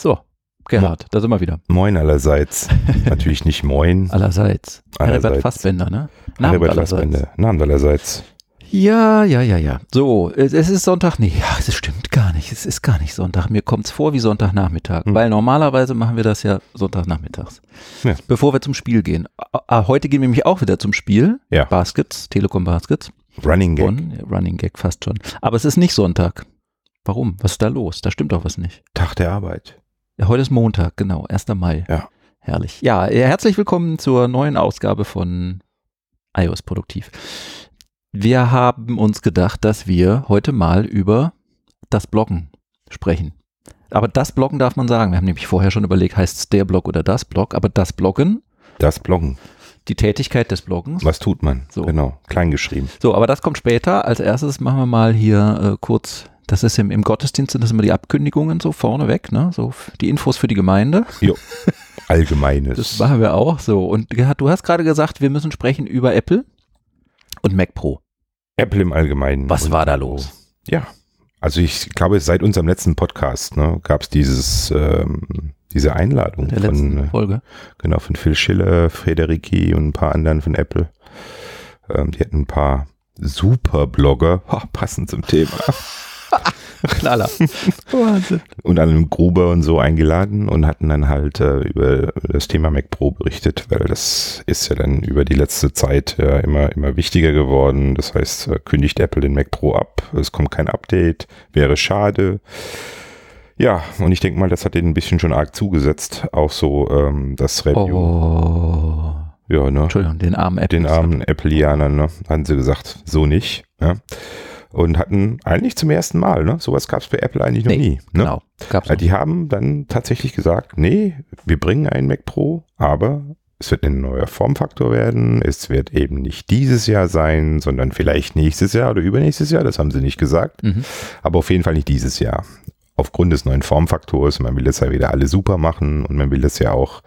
So, Gerhard, da sind wir wieder. Moin allerseits. Natürlich nicht moin. Allerseits. Herbert Allerseits. Fassbender, ne? Herbert allerseits. Fassbender. Namen allerseits. Ja, ja, ja, ja. So, es es ist Sonntag. Nee, ja, es stimmt gar nicht. Es ist gar nicht Sonntag. Mir kommt's vor wie Sonntagnachmittag. Hm. Weil normalerweise machen wir das ja Sonntagnachmittags. Ja. Bevor wir zum Spiel gehen. Heute gehen wir nämlich auch wieder zum Spiel. Ja. Baskets, Telekom Baskets. Running Gag. Bonn. Running Gag fast schon. Aber es ist nicht Sonntag. Warum? Was ist da los? Da stimmt doch was nicht. Tag der Arbeit. Ja, heute ist Montag, genau, 1. Mai. Ja. Herrlich. Ja, äh, herzlich willkommen zur neuen Ausgabe von iOS Produktiv. Wir haben uns gedacht, dass wir heute mal über das Bloggen sprechen. Aber das Bloggen darf man sagen. Wir haben nämlich vorher schon überlegt, heißt es der Blog oder das Blog, aber das Bloggen, Das Bloggen. die Tätigkeit des Bloggens. Was tut man? So. Genau. Klein geschrieben. So, aber das kommt später. Als erstes machen wir mal hier äh, kurz, das ist im, im Gottesdienst sind das immer die Abkündigungen so vorneweg, ne? So die Infos für die Gemeinde. Allgemeines. Das machen wir auch so. Und du hast gerade gesagt, wir müssen sprechen über Apple und Mac Pro. Apple im Allgemeinen. Was war da los? Ja. Also ich glaube, seit unserem letzten Podcast ne, gab es dieses, ähm, diese Einladung Der letzten von, äh, Folge. genau, von Phil Schiller, Frederiki und ein paar anderen von Apple. Ähm, die hatten ein paar Super-Blogger, ha, passend zum Thema. Knaller. Wahnsinn. und einen Gruber und so eingeladen und hatten dann halt äh, über das Thema Mac Pro berichtet, weil das ist ja dann über die letzte Zeit ja immer, immer wichtiger geworden. Das heißt, äh, kündigt Apple den Mac Pro ab, es kommt kein Update, wäre schade. Ja, und ich denke mal, das hat denen ein bisschen schon arg zugesetzt, auch so ähm, das Review. Oh. Ja, ne? Entschuldigung, den armen Apple. den armen Appleianern, ne? Hatten sie gesagt, so nicht. Ja? Und hatten eigentlich zum ersten Mal, ne? Sowas gab es bei Apple eigentlich noch Nee, nie. Ne? Genau. Gab's Ja, noch. die haben dann tatsächlich gesagt, nee, wir bringen einen Mac Pro, aber es wird ein neuer Formfaktor werden. Es wird eben nicht dieses Jahr sein, sondern vielleicht nächstes Jahr oder übernächstes Jahr. Das haben sie nicht gesagt. Mhm. Aber auf jeden Fall nicht dieses Jahr. Aufgrund des neuen Formfaktors. Man will das ja wieder alle super machen und man will das ja auch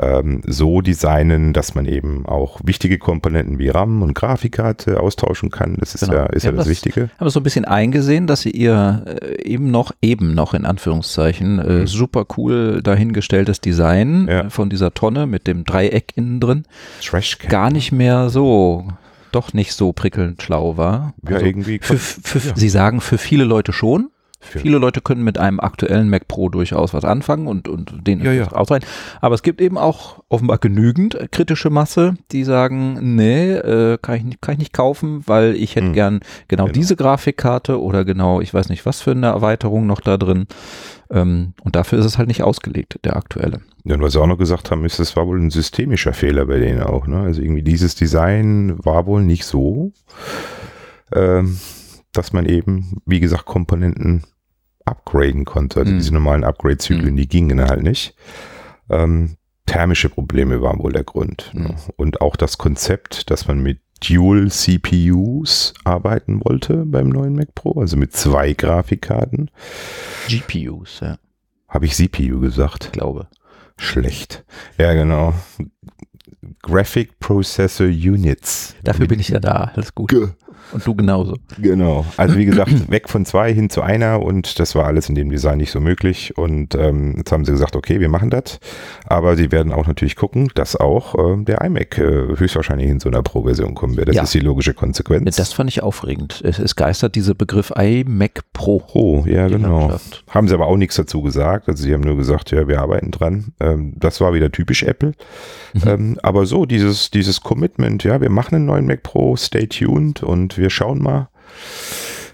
ähm, so designen, dass man eben auch wichtige Komponenten wie RAM und Grafikkarte austauschen kann. Das ist Genau. ja, ist Ja, ja das das- Wichtige. Haben wir so ein bisschen eingesehen, dass sie ihr äh, eben noch, eben noch in Anführungszeichen, äh, Mhm. super cool dahingestelltes Design Ja. äh, von dieser Tonne mit dem Dreieck innen drin Trashcan. gar nicht mehr so, doch nicht so prickelnd schlau war. Ja, Also irgendwie. Für, für, Ja. Sie sagen, für viele Leute schon. Für- Viele Leute können mit einem aktuellen Mac Pro durchaus was anfangen und, und den Ja, ja. ausreichen. Aber es gibt eben auch offenbar genügend kritische Masse, die sagen, nee, äh, kann, ich nicht, kann ich nicht kaufen, weil ich hätte Hm. gern genau, Genau. diese Grafikkarte oder genau, ich weiß nicht, was für eine Erweiterung noch da drin. Ähm, und dafür ist es halt nicht ausgelegt, der aktuelle. Ja, und was sie auch noch gesagt haben, ist, das war wohl ein systemischer Fehler bei denen auch. Ne? Also irgendwie dieses Design war wohl nicht so, ähm, dass man eben, wie gesagt, Komponenten upgraden konnte. Also Mhm. diese normalen Upgrade-Zyklen, Mhm. die gingen halt nicht. Ähm, thermische Probleme waren wohl der Grund. Mhm. Ne? Und auch das Konzept, dass man mit Dual CPUs arbeiten wollte beim neuen Mac Pro, also mit zwei Grafikkarten. GPUs, ja, Habe ich CPU gesagt? glaube. Schlecht. Ja, genau. Graphic Processor Units. Dafür bin ich ja da, alles gut. Und du genauso. Genau. Also wie gesagt, weg von zwei hin zu einer und das war alles in dem Design nicht so möglich. Und ähm, jetzt haben sie gesagt, okay, wir machen das. Aber sie werden auch natürlich gucken, dass auch ähm, der iMac äh, höchstwahrscheinlich in so einer Pro-Version kommen wird. Das Ja. ist die logische Konsequenz. Das fand ich aufregend. Es, es geistert dieser Begriff iMac Pro. Pro, ja die genau. Landschaft. Haben sie aber auch nichts dazu gesagt. Also sie haben nur gesagt, ja, wir arbeiten dran. Ähm, das war wieder typisch Apple. Mhm. Ähm, aber so, dieses, dieses Commitment, ja, wir machen einen neuen Mac Pro, stay tuned und wir schauen mal.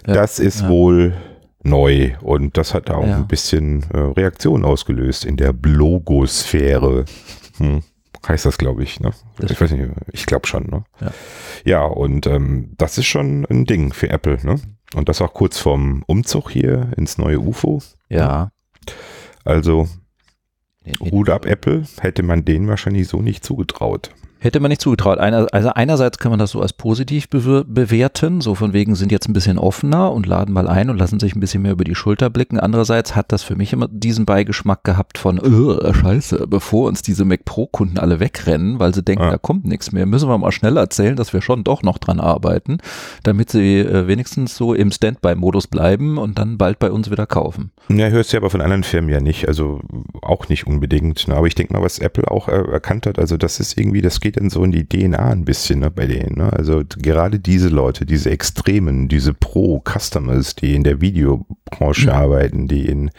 Ja, das ist ja. wohl neu und das hat auch Ja. ein bisschen äh, Reaktion ausgelöst in der Blogosphäre. Hm. Heißt das, glaube ich, ne? Das- ich weiß nicht, ich glaube schon, ne? Ja. Und ähm, das ist schon ein Ding für Apple, ne? Und das auch kurz vorm Umzug hier ins neue UFO. Ja. Also Hut ab Apple, hätte man denen wahrscheinlich so nicht zugetraut. Hätte man nicht zugetraut. Einer, also einerseits kann man das so als positiv bewerten, so von wegen sind jetzt ein bisschen offener und laden mal ein und lassen sich ein bisschen mehr über die Schulter blicken. Andererseits hat das für mich immer diesen Beigeschmack gehabt von, äh, scheiße, bevor uns diese Mac Pro Kunden alle wegrennen, weil sie denken, ja. da kommt nichts mehr, müssen wir mal schnell erzählen, dass wir schon doch noch dran arbeiten, damit sie äh, wenigstens so im Standby-Modus bleiben und dann bald bei uns wieder kaufen. Ja, hörst du aber von anderen Firmen ja nicht, also auch nicht unbedingt. Ne? Aber ich denke mal, was Apple auch äh, erkannt hat, also das ist irgendwie, das geht dann so in die DNA ein bisschen ne, bei denen. Ne? Also gerade diese Leute, diese Extremen, diese Pro-Customers, die in der Videobranche mhm. arbeiten, die in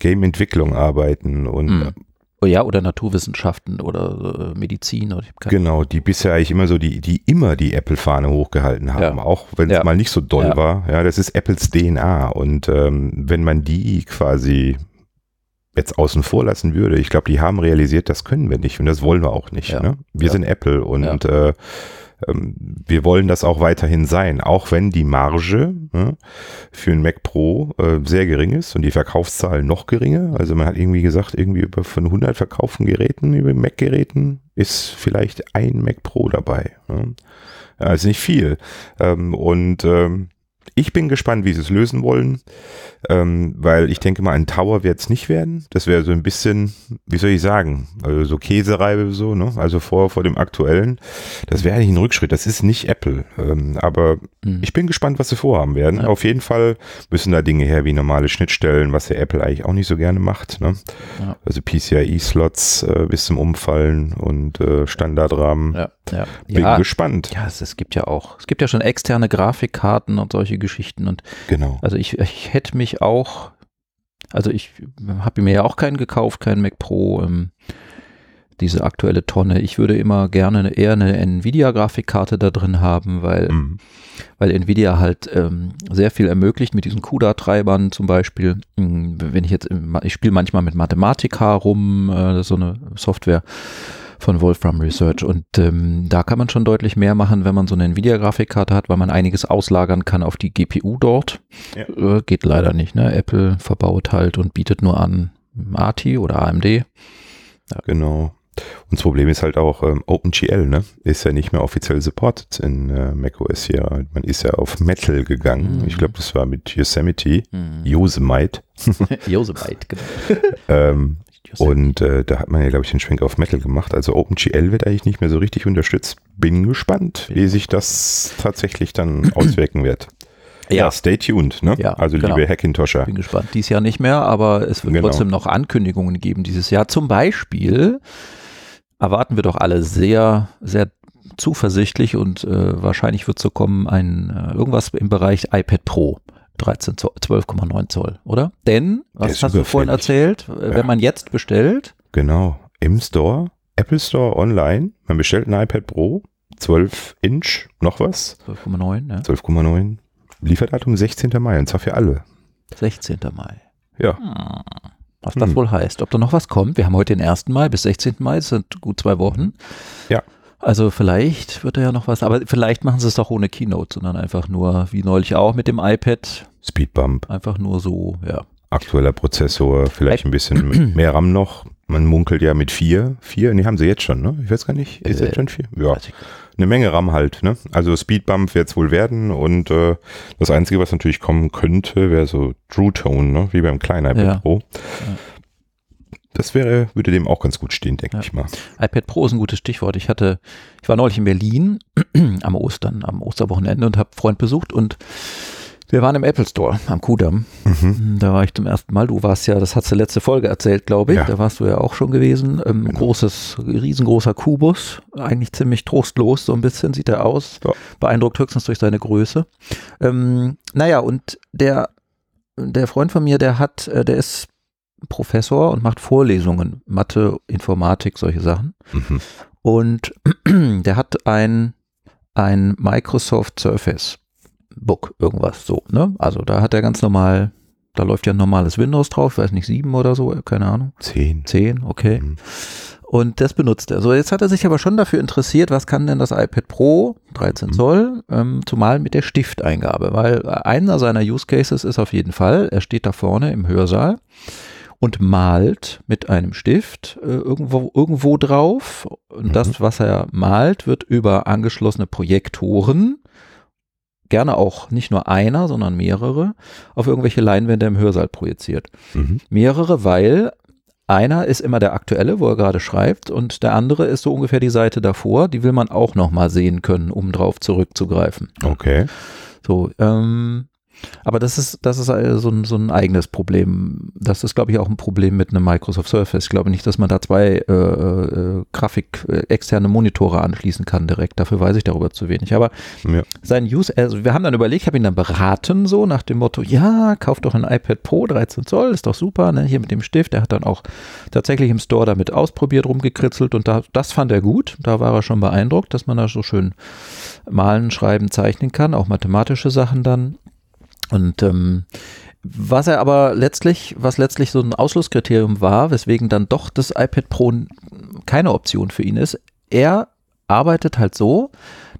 Game-Entwicklung arbeiten und mhm. Oh ja, oder Naturwissenschaften oder äh, Medizin. Oder genau, die bisher eigentlich immer so, die, die immer die Apple-Fahne hochgehalten haben, ja. auch wenn es ja. mal nicht so doll ja. war. Ja, das ist Apples DNA. Und ähm, wenn man die quasi jetzt außen vor lassen würde, ich glaube, die haben realisiert, das können wir nicht und das wollen wir auch nicht. Ne? Wir sind Apple und äh, ähm, wir wollen das auch weiterhin sein, auch wenn die Marge ne, für ein Mac Pro äh, sehr gering ist und die Verkaufszahlen noch geringer. Also man hat irgendwie gesagt, irgendwie über von 100 verkauften Geräten, über Mac-Geräten ist vielleicht ein Mac Pro dabei. Ne? Also nicht viel. Ähm, und ähm, ich bin gespannt, wie sie es lösen wollen, ähm, weil ich denke mal, ein Tower wird es nicht werden. Das wäre so ein bisschen, wie soll ich sagen, also so Käsereibe so, ne? Also vor, vor dem aktuellen. Das wäre eigentlich ein Rückschritt. Das ist nicht Apple. Ähm, aber mhm. ich bin gespannt, was sie vorhaben werden. Ja. Auf jeden Fall müssen da Dinge her wie normale Schnittstellen, was ja Apple eigentlich auch nicht so gerne macht. Ne? Ja. Also PCIe-Slots äh, bis zum Umfallen und äh, Standardrahmen. Ja. Bin gespannt. Ja, es, es, gibt ja auch, es gibt ja schon externe Grafikkarten und solche Geschichten und genau. Also ich, ich hätte mich auch, also ich habe mir ja auch keinen gekauft, keinen Mac Pro, ähm, diese aktuelle Tonne. Ich würde immer gerne eher eine Nvidia-Grafikkarte da drin haben, weil, mhm. weil Nvidia halt ähm, sehr viel ermöglicht mit diesen CUDA-Treibern zum Beispiel. Hm, wenn ich jetzt, ich spiele manchmal mit Mathematica rum, äh, so eine Software von Wolfram Research. Und ähm, da kann man schon deutlich mehr machen, wenn man so eine Nvidia-Grafikkarte hat, weil man einiges auslagern kann auf die GPU dort. Ja. Äh, geht leider nicht. Ne? Apple verbaut halt und bietet nur an ATI oder AMD. Ja. Genau. Und das Problem ist halt auch, ähm, OpenGL ne, ist ja nicht mehr offiziell supported in äh, macOS hier. Man ist ja auf Metal gegangen. Mhm. Ich glaube, das war mit Yosemite, mhm. Yosemite. Yosemite, genau. ähm, und äh, da hat man ja, glaube ich, den Schwenk auf Metal gemacht. Also OpenGL wird eigentlich nicht mehr so richtig unterstützt. Bin gespannt, wie sich das tatsächlich dann auswirken wird. Ja, ja stay tuned, ne? Ja, also genau. liebe Hackintosher. Bin gespannt. Dies Jahr nicht mehr, aber es wird genau. trotzdem noch Ankündigungen geben dieses Jahr. Zum Beispiel erwarten wir doch alle sehr, sehr zuversichtlich und äh, wahrscheinlich wird so kommen ein äh, irgendwas im Bereich iPad Pro. 13 Zoll, 12,9 Zoll, oder? Denn, was hast du vorhin erzählt, ja. wenn man jetzt bestellt? Genau, im Store, Apple Store online, man bestellt ein iPad Pro, 12 Inch, noch was? 12,9, ja. 12,9. Lieferdatum 16. Mai, und zwar für alle. 16. Mai. Ja. Hm. Was das hm. wohl heißt. Ob da noch was kommt. Wir haben heute den 1. Mai bis 16. Mai, das sind gut zwei Wochen. Also vielleicht wird da ja noch was, aber vielleicht machen sie es doch ohne Keynote, sondern einfach nur, wie neulich auch mit dem iPad. Speedbump. Einfach nur so, ja. Aktueller Prozessor, vielleicht ein bisschen mehr RAM noch. Man munkelt ja mit vier. Vier, nee, haben sie jetzt schon, ne? Ich weiß gar nicht. Ist äh, jetzt schon vier? Ja. Eine Menge RAM halt, ne? Also Speedbump wird es wohl werden und äh, das Einzige, was natürlich kommen könnte, wäre so True Tone, ne? Wie beim kleinen iPad ja. Pro. Ja. Das wäre, würde dem auch ganz gut stehen, denke ja. ich mal. iPad Pro ist ein gutes Stichwort. Ich hatte, ich war neulich in Berlin am Ostern, am Osterwochenende und habe Freund besucht und wir waren im Apple Store am Kudamm. Mhm. Da war ich zum ersten Mal. Du warst ja, das hast du letzte Folge erzählt, glaube ich. Ja. Da warst du ja auch schon gewesen. Ähm, genau. Großes, riesengroßer Kubus. Eigentlich ziemlich trostlos, so ein bisschen sieht er aus. Ja. Beeindruckt höchstens durch seine Größe. Ähm, naja, und der, der Freund von mir, der hat, äh, der ist Professor und macht Vorlesungen, Mathe, Informatik, solche Sachen. Mhm. Und der hat ein, ein Microsoft Surface Book, irgendwas so, ne? Also da hat er ganz normal, da läuft ja ein normales Windows drauf, weiß nicht, sieben oder so, keine Ahnung. Zehn. Zehn, okay. Mhm. Und das benutzt er. So, jetzt hat er sich aber schon dafür interessiert, was kann denn das iPad Pro 13 mhm. Zoll, ähm, zumal mit der Stifteingabe, weil einer seiner Use Cases ist auf jeden Fall, er steht da vorne im Hörsaal und malt mit einem Stift äh, irgendwo, irgendwo drauf. Und Mhm. das, was er malt, wird über angeschlossene Projektoren, gerne auch nicht nur einer, sondern mehrere, auf irgendwelche Leinwände im Hörsaal projiziert. Mhm. Mehrere, weil einer ist immer der aktuelle, wo er gerade schreibt, und der andere ist so ungefähr die Seite davor. Die will man auch nochmal sehen können, um drauf zurückzugreifen. Okay. So, ähm, aber das ist, das ist äh, so ein, so ein eigenes Problem. Das ist, glaube ich, auch ein Problem mit einem Microsoft Surface. Ich glaube nicht, dass man da zwei äh, äh, Grafik, äh, externe Monitore anschließen kann direkt. Dafür weiß ich darüber zu wenig. Aber Ja. sein Use, also wir haben dann überlegt, ich habe ihn dann beraten, so nach dem Motto, ja, kauf doch ein iPad Pro 13 Zoll, ist doch super, ne, hier mit dem Stift. Er hat dann auch tatsächlich im Store damit ausprobiert, rumgekritzelt und da, das fand er gut. Da war er schon beeindruckt, dass man da so schön malen, schreiben, zeichnen kann, auch mathematische Sachen dann. Und ähm, was er aber letztlich, was letztlich so ein Ausschlusskriterium war, weswegen dann doch das iPad Pro keine Option für ihn ist, er arbeitet halt so,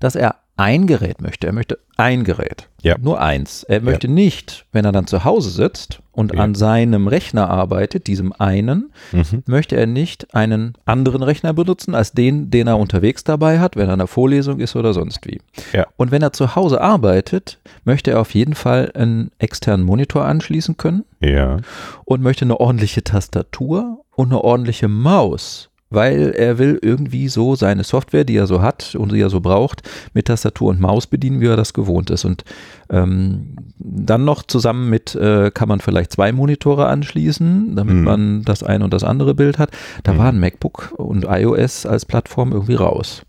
dass er ein Gerät möchte. Er möchte ein Gerät. Ja. Nur eins. Er möchte nicht, wenn er dann zu Hause sitzt und Ja. an seinem Rechner arbeitet, diesem einen, Mhm. möchte er nicht einen anderen Rechner benutzen als den, den er unterwegs dabei hat, wenn er in einer Vorlesung ist oder sonst wie. Ja. Und wenn er zu Hause arbeitet, möchte er auf jeden Fall einen externen Monitor anschließen können Ja. und möchte eine ordentliche Tastatur und eine ordentliche Maus. Weil er will irgendwie so seine Software, die er so hat und die er so braucht, mit Tastatur und Maus bedienen, wie er das gewohnt ist. Und ähm, dann noch zusammen mit, äh, kann man vielleicht zwei Monitore anschließen, damit Mhm. man das eine und das andere Bild hat. Da Mhm. war ein MacBook und iOS als Plattform irgendwie raus.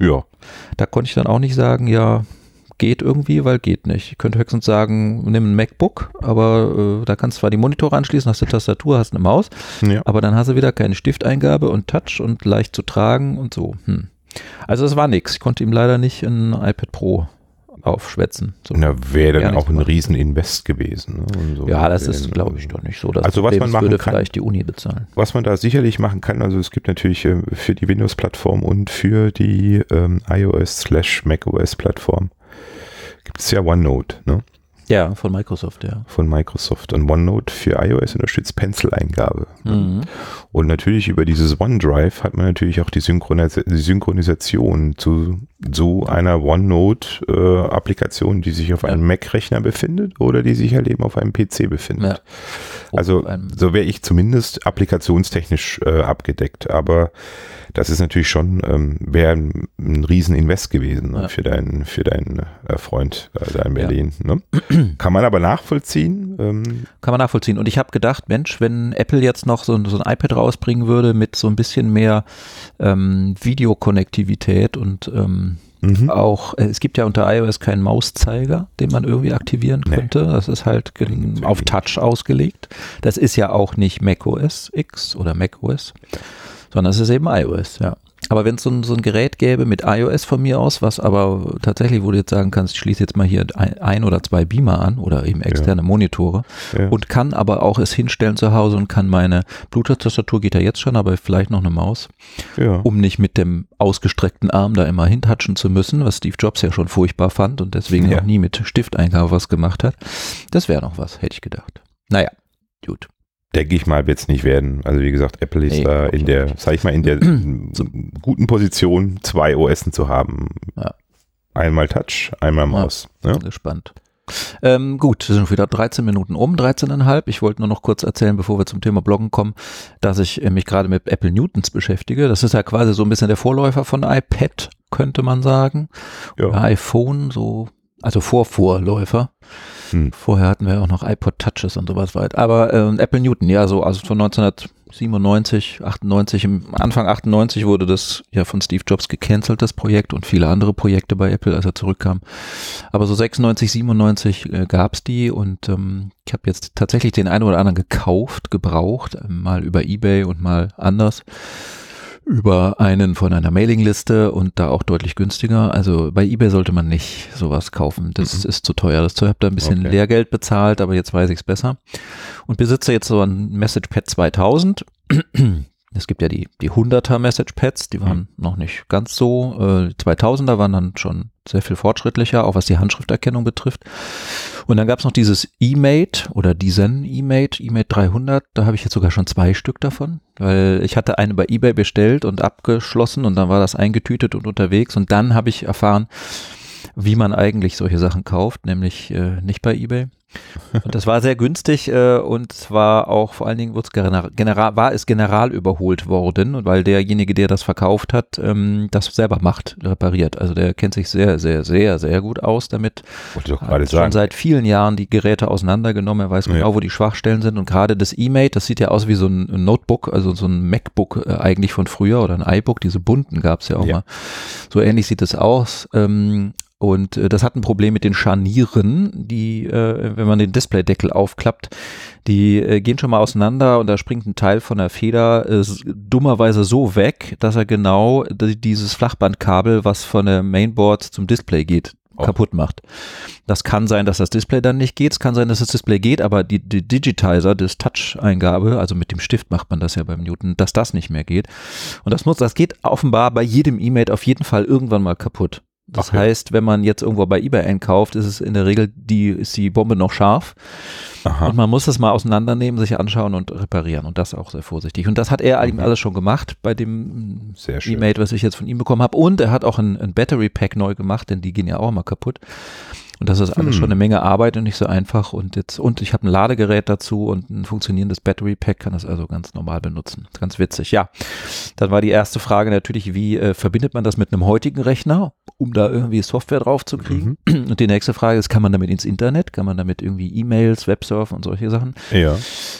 Ja. Da konnte ich dann auch nicht sagen, ja, geht irgendwie, weil geht nicht. Ich könnte höchstens sagen, nimm ein MacBook, aber äh, da kannst du zwar die Monitore anschließen, hast eine Tastatur, hast eine Maus, Ja. aber dann hast du wieder keine Stifteingabe und Touch und leicht zu tragen und so. Hm. Also es war nichts. Ich konnte ihm leider nicht ein iPad Pro aufschwätzen. So. Na, wäre dann auch ein. Rieseninvest gewesen. Ne? So Ja, das ist, glaube ich, doch nicht so. Das Also was man machen würde kann- vielleicht die Uni bezahlen. Was man da sicherlich machen kann, also es gibt natürlich äh, für die Windows-Plattform und für die ähm, iOS slash macOS-Plattform gibt es ja OneNote ne, Ja, von Microsoft, ja. von Microsoft. Und OneNote für iOS unterstützt Pencil-Eingabe. Mhm. Und natürlich über dieses OneDrive hat man natürlich auch die, Synchronis die Synchronisation zu so einer OneNote-Applikation, die sich auf einem Mac-Rechner befindet oder die sich halt eben auf einem PC befindet. Ja. Also so wäre ich zumindest applikationstechnisch äh, abgedeckt. Aber das ist natürlich schon, ähm, wäre ein, ein Rieseninvest gewesen ne, Ja. für deinen für deinen äh, Freund äh, da in Ja. Berlin. Ne? Kann man aber nachvollziehen. Ähm, Kann man nachvollziehen. Und ich habe gedacht, Mensch, wenn Apple jetzt noch so, ein- so ein iPad rausbringen würde mit so ein bisschen mehr ähm, Videokonnektivität und ähm, mhm. auch, äh, es gibt ja unter iOS keinen Mauszeiger, den man irgendwie aktivieren Nee. könnte. Das ist halt auf. Touch ausgelegt. Das ist ja auch nicht macOS X oder macOS, sondern es ist eben iOS, ja. Aber wenn es so ein, so ein Gerät gäbe mit iOS von mir aus, was aber tatsächlich, wo du jetzt sagen kannst, ich schließe jetzt mal hier ein, ein oder zwei Beamer an oder eben externe Monitore ja. und kann aber auch es hinstellen zu Hause und kann meine Bluetooth-Tastatur geht ja jetzt schon, aber vielleicht noch eine Maus, ja. um nicht mit dem ausgestreckten Arm da immer hintatschen zu müssen, was Steve Jobs ja schon furchtbar fand und deswegen Ja. auch nie mit Stifteingabe was gemacht hat. Das wäre noch was, hätte ich gedacht. Naja, gut. Denke ich mal, wird es nicht werden. Also wie gesagt, Apple ist Nee, da in der, sag ich mal, in der So. guten Position, zwei OSen zu haben. Ja. Einmal Touch, einmal Ja. Maus. ne? Ja. Gespannt. Ähm, gut, wir sind wieder 13 Minuten um, 13,5. Ich wollte nur noch kurz erzählen, bevor wir zum Thema Bloggen kommen, dass ich äh, mich gerade mit Apple Newtons beschäftige. Das ist ja quasi so ein bisschen der Vorläufer von iPad, könnte man sagen. Ja. iPhone, so, also Vorvorläufer. Hm. Vorher hatten wir auch noch iPod Touches und sowas weit. Aber ähm, Apple Newton, ja, so, also von 1997, 98, im Anfang 98 wurde das ja von Steve Jobs gecancelt, das Projekt und viele andere Projekte bei Apple, als er zurückkam. Aber so 96, 97 äh, gab es die und ähm, ich habe jetzt tatsächlich den einen oder anderen gekauft, gebraucht, äh, mal über Ebay und mal anders über einen von einer Mailingliste und da auch deutlich günstiger. Also bei eBay sollte man nicht sowas kaufen. Das Mhm. ist zu teuer. Das habe da ein bisschen Okay. Lehrgeld bezahlt, aber jetzt weiß ich es besser. Und besitze jetzt so ein MessagePad 2000. Es gibt ja die, die 100er MessagePads, die waren noch nicht ganz so. Äh, die 2000er waren dann schon sehr viel fortschrittlicher, auch was die Handschrifterkennung betrifft. Und dann gab es noch dieses eMate oder diesen eMate, eMate 300, da habe ich jetzt sogar schon zwei Stück davon, weil ich hatte eine bei eBay bestellt und abgeschlossen und dann war das eingetütet und unterwegs und dann habe ich erfahren, wie man eigentlich solche Sachen kauft, nämlich äh, nicht bei eBay. Und das war sehr günstig äh, und zwar auch vor allen Dingen es general, war es general überholt worden und weil derjenige, der das verkauft hat, ähm, das selber macht, repariert. Also der kennt sich sehr, sehr, sehr, sehr gut aus damit. Wollte doch Hat gerade schon sagen. seit vielen Jahren die Geräte auseinandergenommen. Er weiß Ja. genau, wo die Schwachstellen sind und gerade das eMate, das sieht ja aus wie so ein Notebook, also so ein MacBook äh, eigentlich von früher oder ein iBook. Diese bunten gab es ja auch Ja. mal. So ähnlich sieht es aus. Ähm, und äh, das hat ein Problem mit den Scharnieren, die, äh, wenn man den Displaydeckel aufklappt, die äh, gehen schon mal auseinander und da springt ein Teil von der Feder äh, dummerweise so weg, dass er genau die- dieses Flachbandkabel, was von der Mainboard zum Display geht, Oh. kaputt macht. Das kann sein, dass das Display dann nicht geht. Es kann sein, dass das Display geht, aber die, die Digitizer, das Touch-Eingabe, also mit dem Stift macht man das ja beim Newton, dass das nicht mehr geht. Und das muss, das geht offenbar bei jedem E-Mate auf jeden Fall irgendwann mal kaputt. Das ja. heißt, wenn man jetzt irgendwo bei eBay einkauft, ist es in der Regel die, ist die Bombe noch scharf. Aha. Und man muss das mal auseinandernehmen, sich anschauen und reparieren. Und das auch sehr vorsichtig. Und das hat er eben alles schon gemacht bei dem. E-Mate, was ich jetzt von ihm bekommen habe. Und er hat auch ein, ein Battery Pack neu gemacht, denn die gehen ja auch mal kaputt. Und das ist alles Hm. schon eine Menge Arbeit und nicht so einfach. Und jetzt, und ich habe ein Ladegerät dazu und ein funktionierendes Battery Pack, kann das also ganz normal benutzen. Ganz witzig. Ja. Dann war die erste Frage natürlich, wie äh, verbindet man das mit einem heutigen Rechner, um da irgendwie Software drauf zu kriegen? Mhm. Und die nächste Frage ist, kann man damit ins Internet? Kann man damit irgendwie E-Mails, Websurfen und solche Sachen? Ja.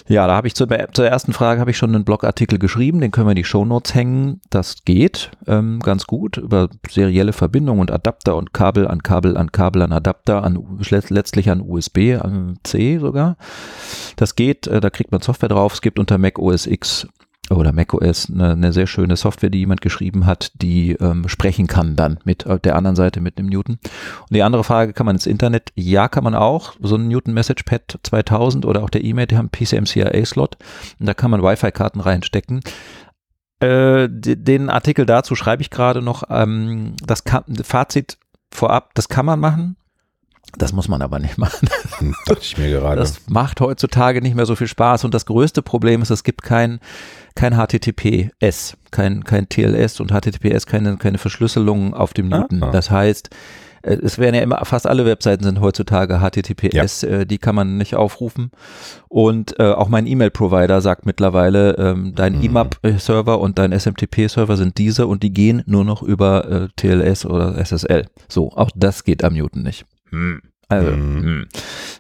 Ja, da habe ich zur, zur ersten Frage habe ich schon einen Blogartikel geschrieben, den können wir in die Shownotes hängen. Das geht ähm, ganz gut über serielle Verbindung und Adapter und Kabel an Kabel an Kabel an Adapter an U- let- letztlich an USB, an C sogar. Das geht, äh, da kriegt man Software drauf. Es gibt unter Mac OS X oder Mac OS eine, eine sehr schöne Software, die jemand geschrieben hat, die ähm, sprechen kann dann mit äh, der anderen Seite mit dem Newton. Und die andere Frage, kann man ins Internet? Ja, kann man auch. So ein Newton Message Pad 2000 oder auch der E-Mail, die haben PCMCIA-Slot. Und da kann man Wi-Fi-Karten reinstecken. Äh, de- den Artikel dazu schreibe ich gerade noch. Ähm, das kann, Fazit vorab, das kann man machen. Das muss man aber nicht machen. Hm, Dachte ich mir gerade. Das macht heutzutage nicht mehr so viel Spaß. Und das größte Problem ist, es gibt kein, kein HTTPS, kein, kein TLS und HTTPS, keine, keine Verschlüsselung auf dem Ah. Newton. Das heißt, äh, es werden ja immer, fast alle Webseiten sind heutzutage HTTPS, äh, die kann man nicht aufrufen. Und äh, auch mein E-Mail-Provider sagt mittlerweile, ähm, dein Mhm. IMAP-Server und dein SMTP-Server sind diese und die gehen nur noch über äh, TLS oder SSL. So, auch das geht am Newton nicht. Also, Mhm.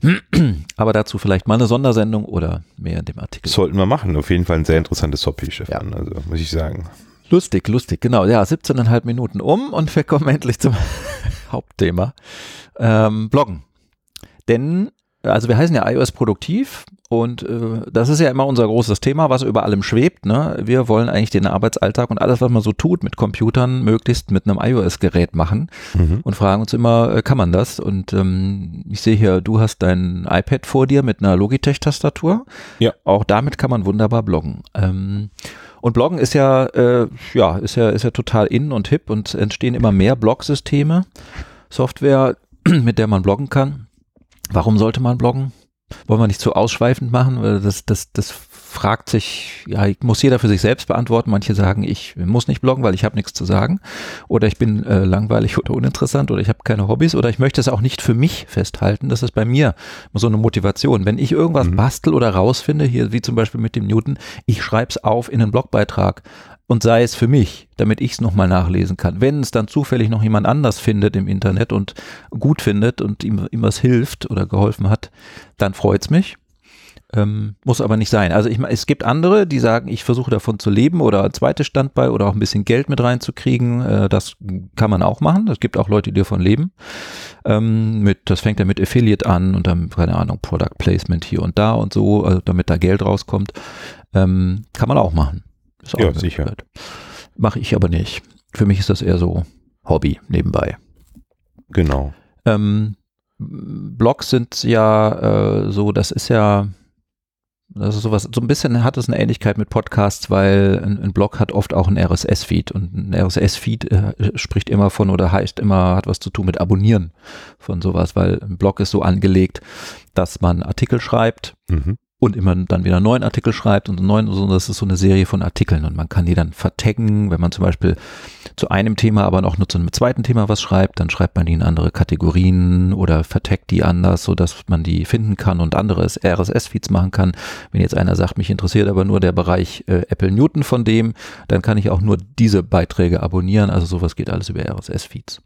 hm. aber dazu vielleicht mal eine Sondersendung oder mehr in dem Artikel. Sollten wir machen. Auf jeden Fall ein sehr interessantes Ja. Stefan. Also, muss ich sagen. Lustig, lustig, genau. Ja, 17,5 Minuten um und wir kommen endlich zum Hauptthema. Ähm, Bloggen. Denn, also wir heißen ja iOS produktiv und äh, das ist ja immer unser großes Thema, was über allem schwebt. Ne? Wir wollen eigentlich den Arbeitsalltag und alles, was man so tut mit Computern, möglichst mit einem iOS-Gerät machen Mhm. und fragen uns immer, äh, kann man das? Und ähm, ich sehe hier, du hast dein iPad vor dir mit einer Logitech-Tastatur. Ja. Auch damit kann man wunderbar bloggen. Ähm, und Bloggen ist ja, äh, ja, ist ja, ist ja total in und hip und entstehen immer mehr Blog-Systeme, Software, mit der man bloggen kann. Warum sollte man bloggen? Wollen wir nicht zu ausschweifend machen? Weil das, das, das fragt sich, ja, muss jeder für sich selbst beantworten. Manche sagen, ich muss nicht bloggen, weil ich habe nichts zu sagen. Oder ich bin äh, langweilig oder uninteressant oder ich habe keine Hobbys oder ich möchte es auch nicht für mich festhalten. Das ist bei mir so eine Motivation. Wenn ich irgendwas Mhm. bastel oder rausfinde, hier wie zum Beispiel mit dem Newton, ich schreibe es auf in einen Blogbeitrag und sei es für mich, damit ich es nochmal nachlesen kann. Wenn es dann zufällig noch jemand anders findet im Internet und gut findet und ihm, ihm was hilft oder geholfen hat, dann freut's mich. Ähm, muss aber nicht sein. Also ich es gibt andere, die sagen, ich versuche davon zu leben oder ein zweites Standbein oder auch ein bisschen Geld mit reinzukriegen. Äh, das kann man auch machen. Es gibt auch Leute, die davon leben. Ähm, mit, das fängt ja mit Affiliate an und dann, keine Ahnung, Product Placement hier und da und so, also damit da Geld rauskommt. Ähm, kann man auch machen. Ist auch Ja, sicher. Mache ich aber nicht. Für mich ist das eher so Hobby nebenbei. Genau. Ähm, Blogs sind ja äh, so, das ist ja, Also sowas, so ein bisschen hat es eine Ähnlichkeit mit Podcasts, weil ein, ein Blog hat oft auch einen RSS-Feed und ein RSS-Feed äh, spricht immer von oder heißt immer, hat was zu tun mit Abonnieren von sowas, weil ein Blog ist so angelegt, dass man Artikel schreibt Mhm. Und immer dann wieder einen neuen Artikel schreibt und einen neuen, so, das ist so eine Serie von Artikeln und man kann die dann vertaggen, wenn man zum Beispiel zu einem Thema aber noch nur zu einem zweiten Thema was schreibt, dann schreibt man die in andere Kategorien oder vertaggt die anders, so dass man die finden kann und andere RSS-Feeds machen kann. Wenn jetzt einer sagt, mich interessiert aber nur der Bereich äh, Apple Newton von dem, dann kann ich auch nur diese Beiträge abonnieren, also sowas geht alles über RSS-Feeds.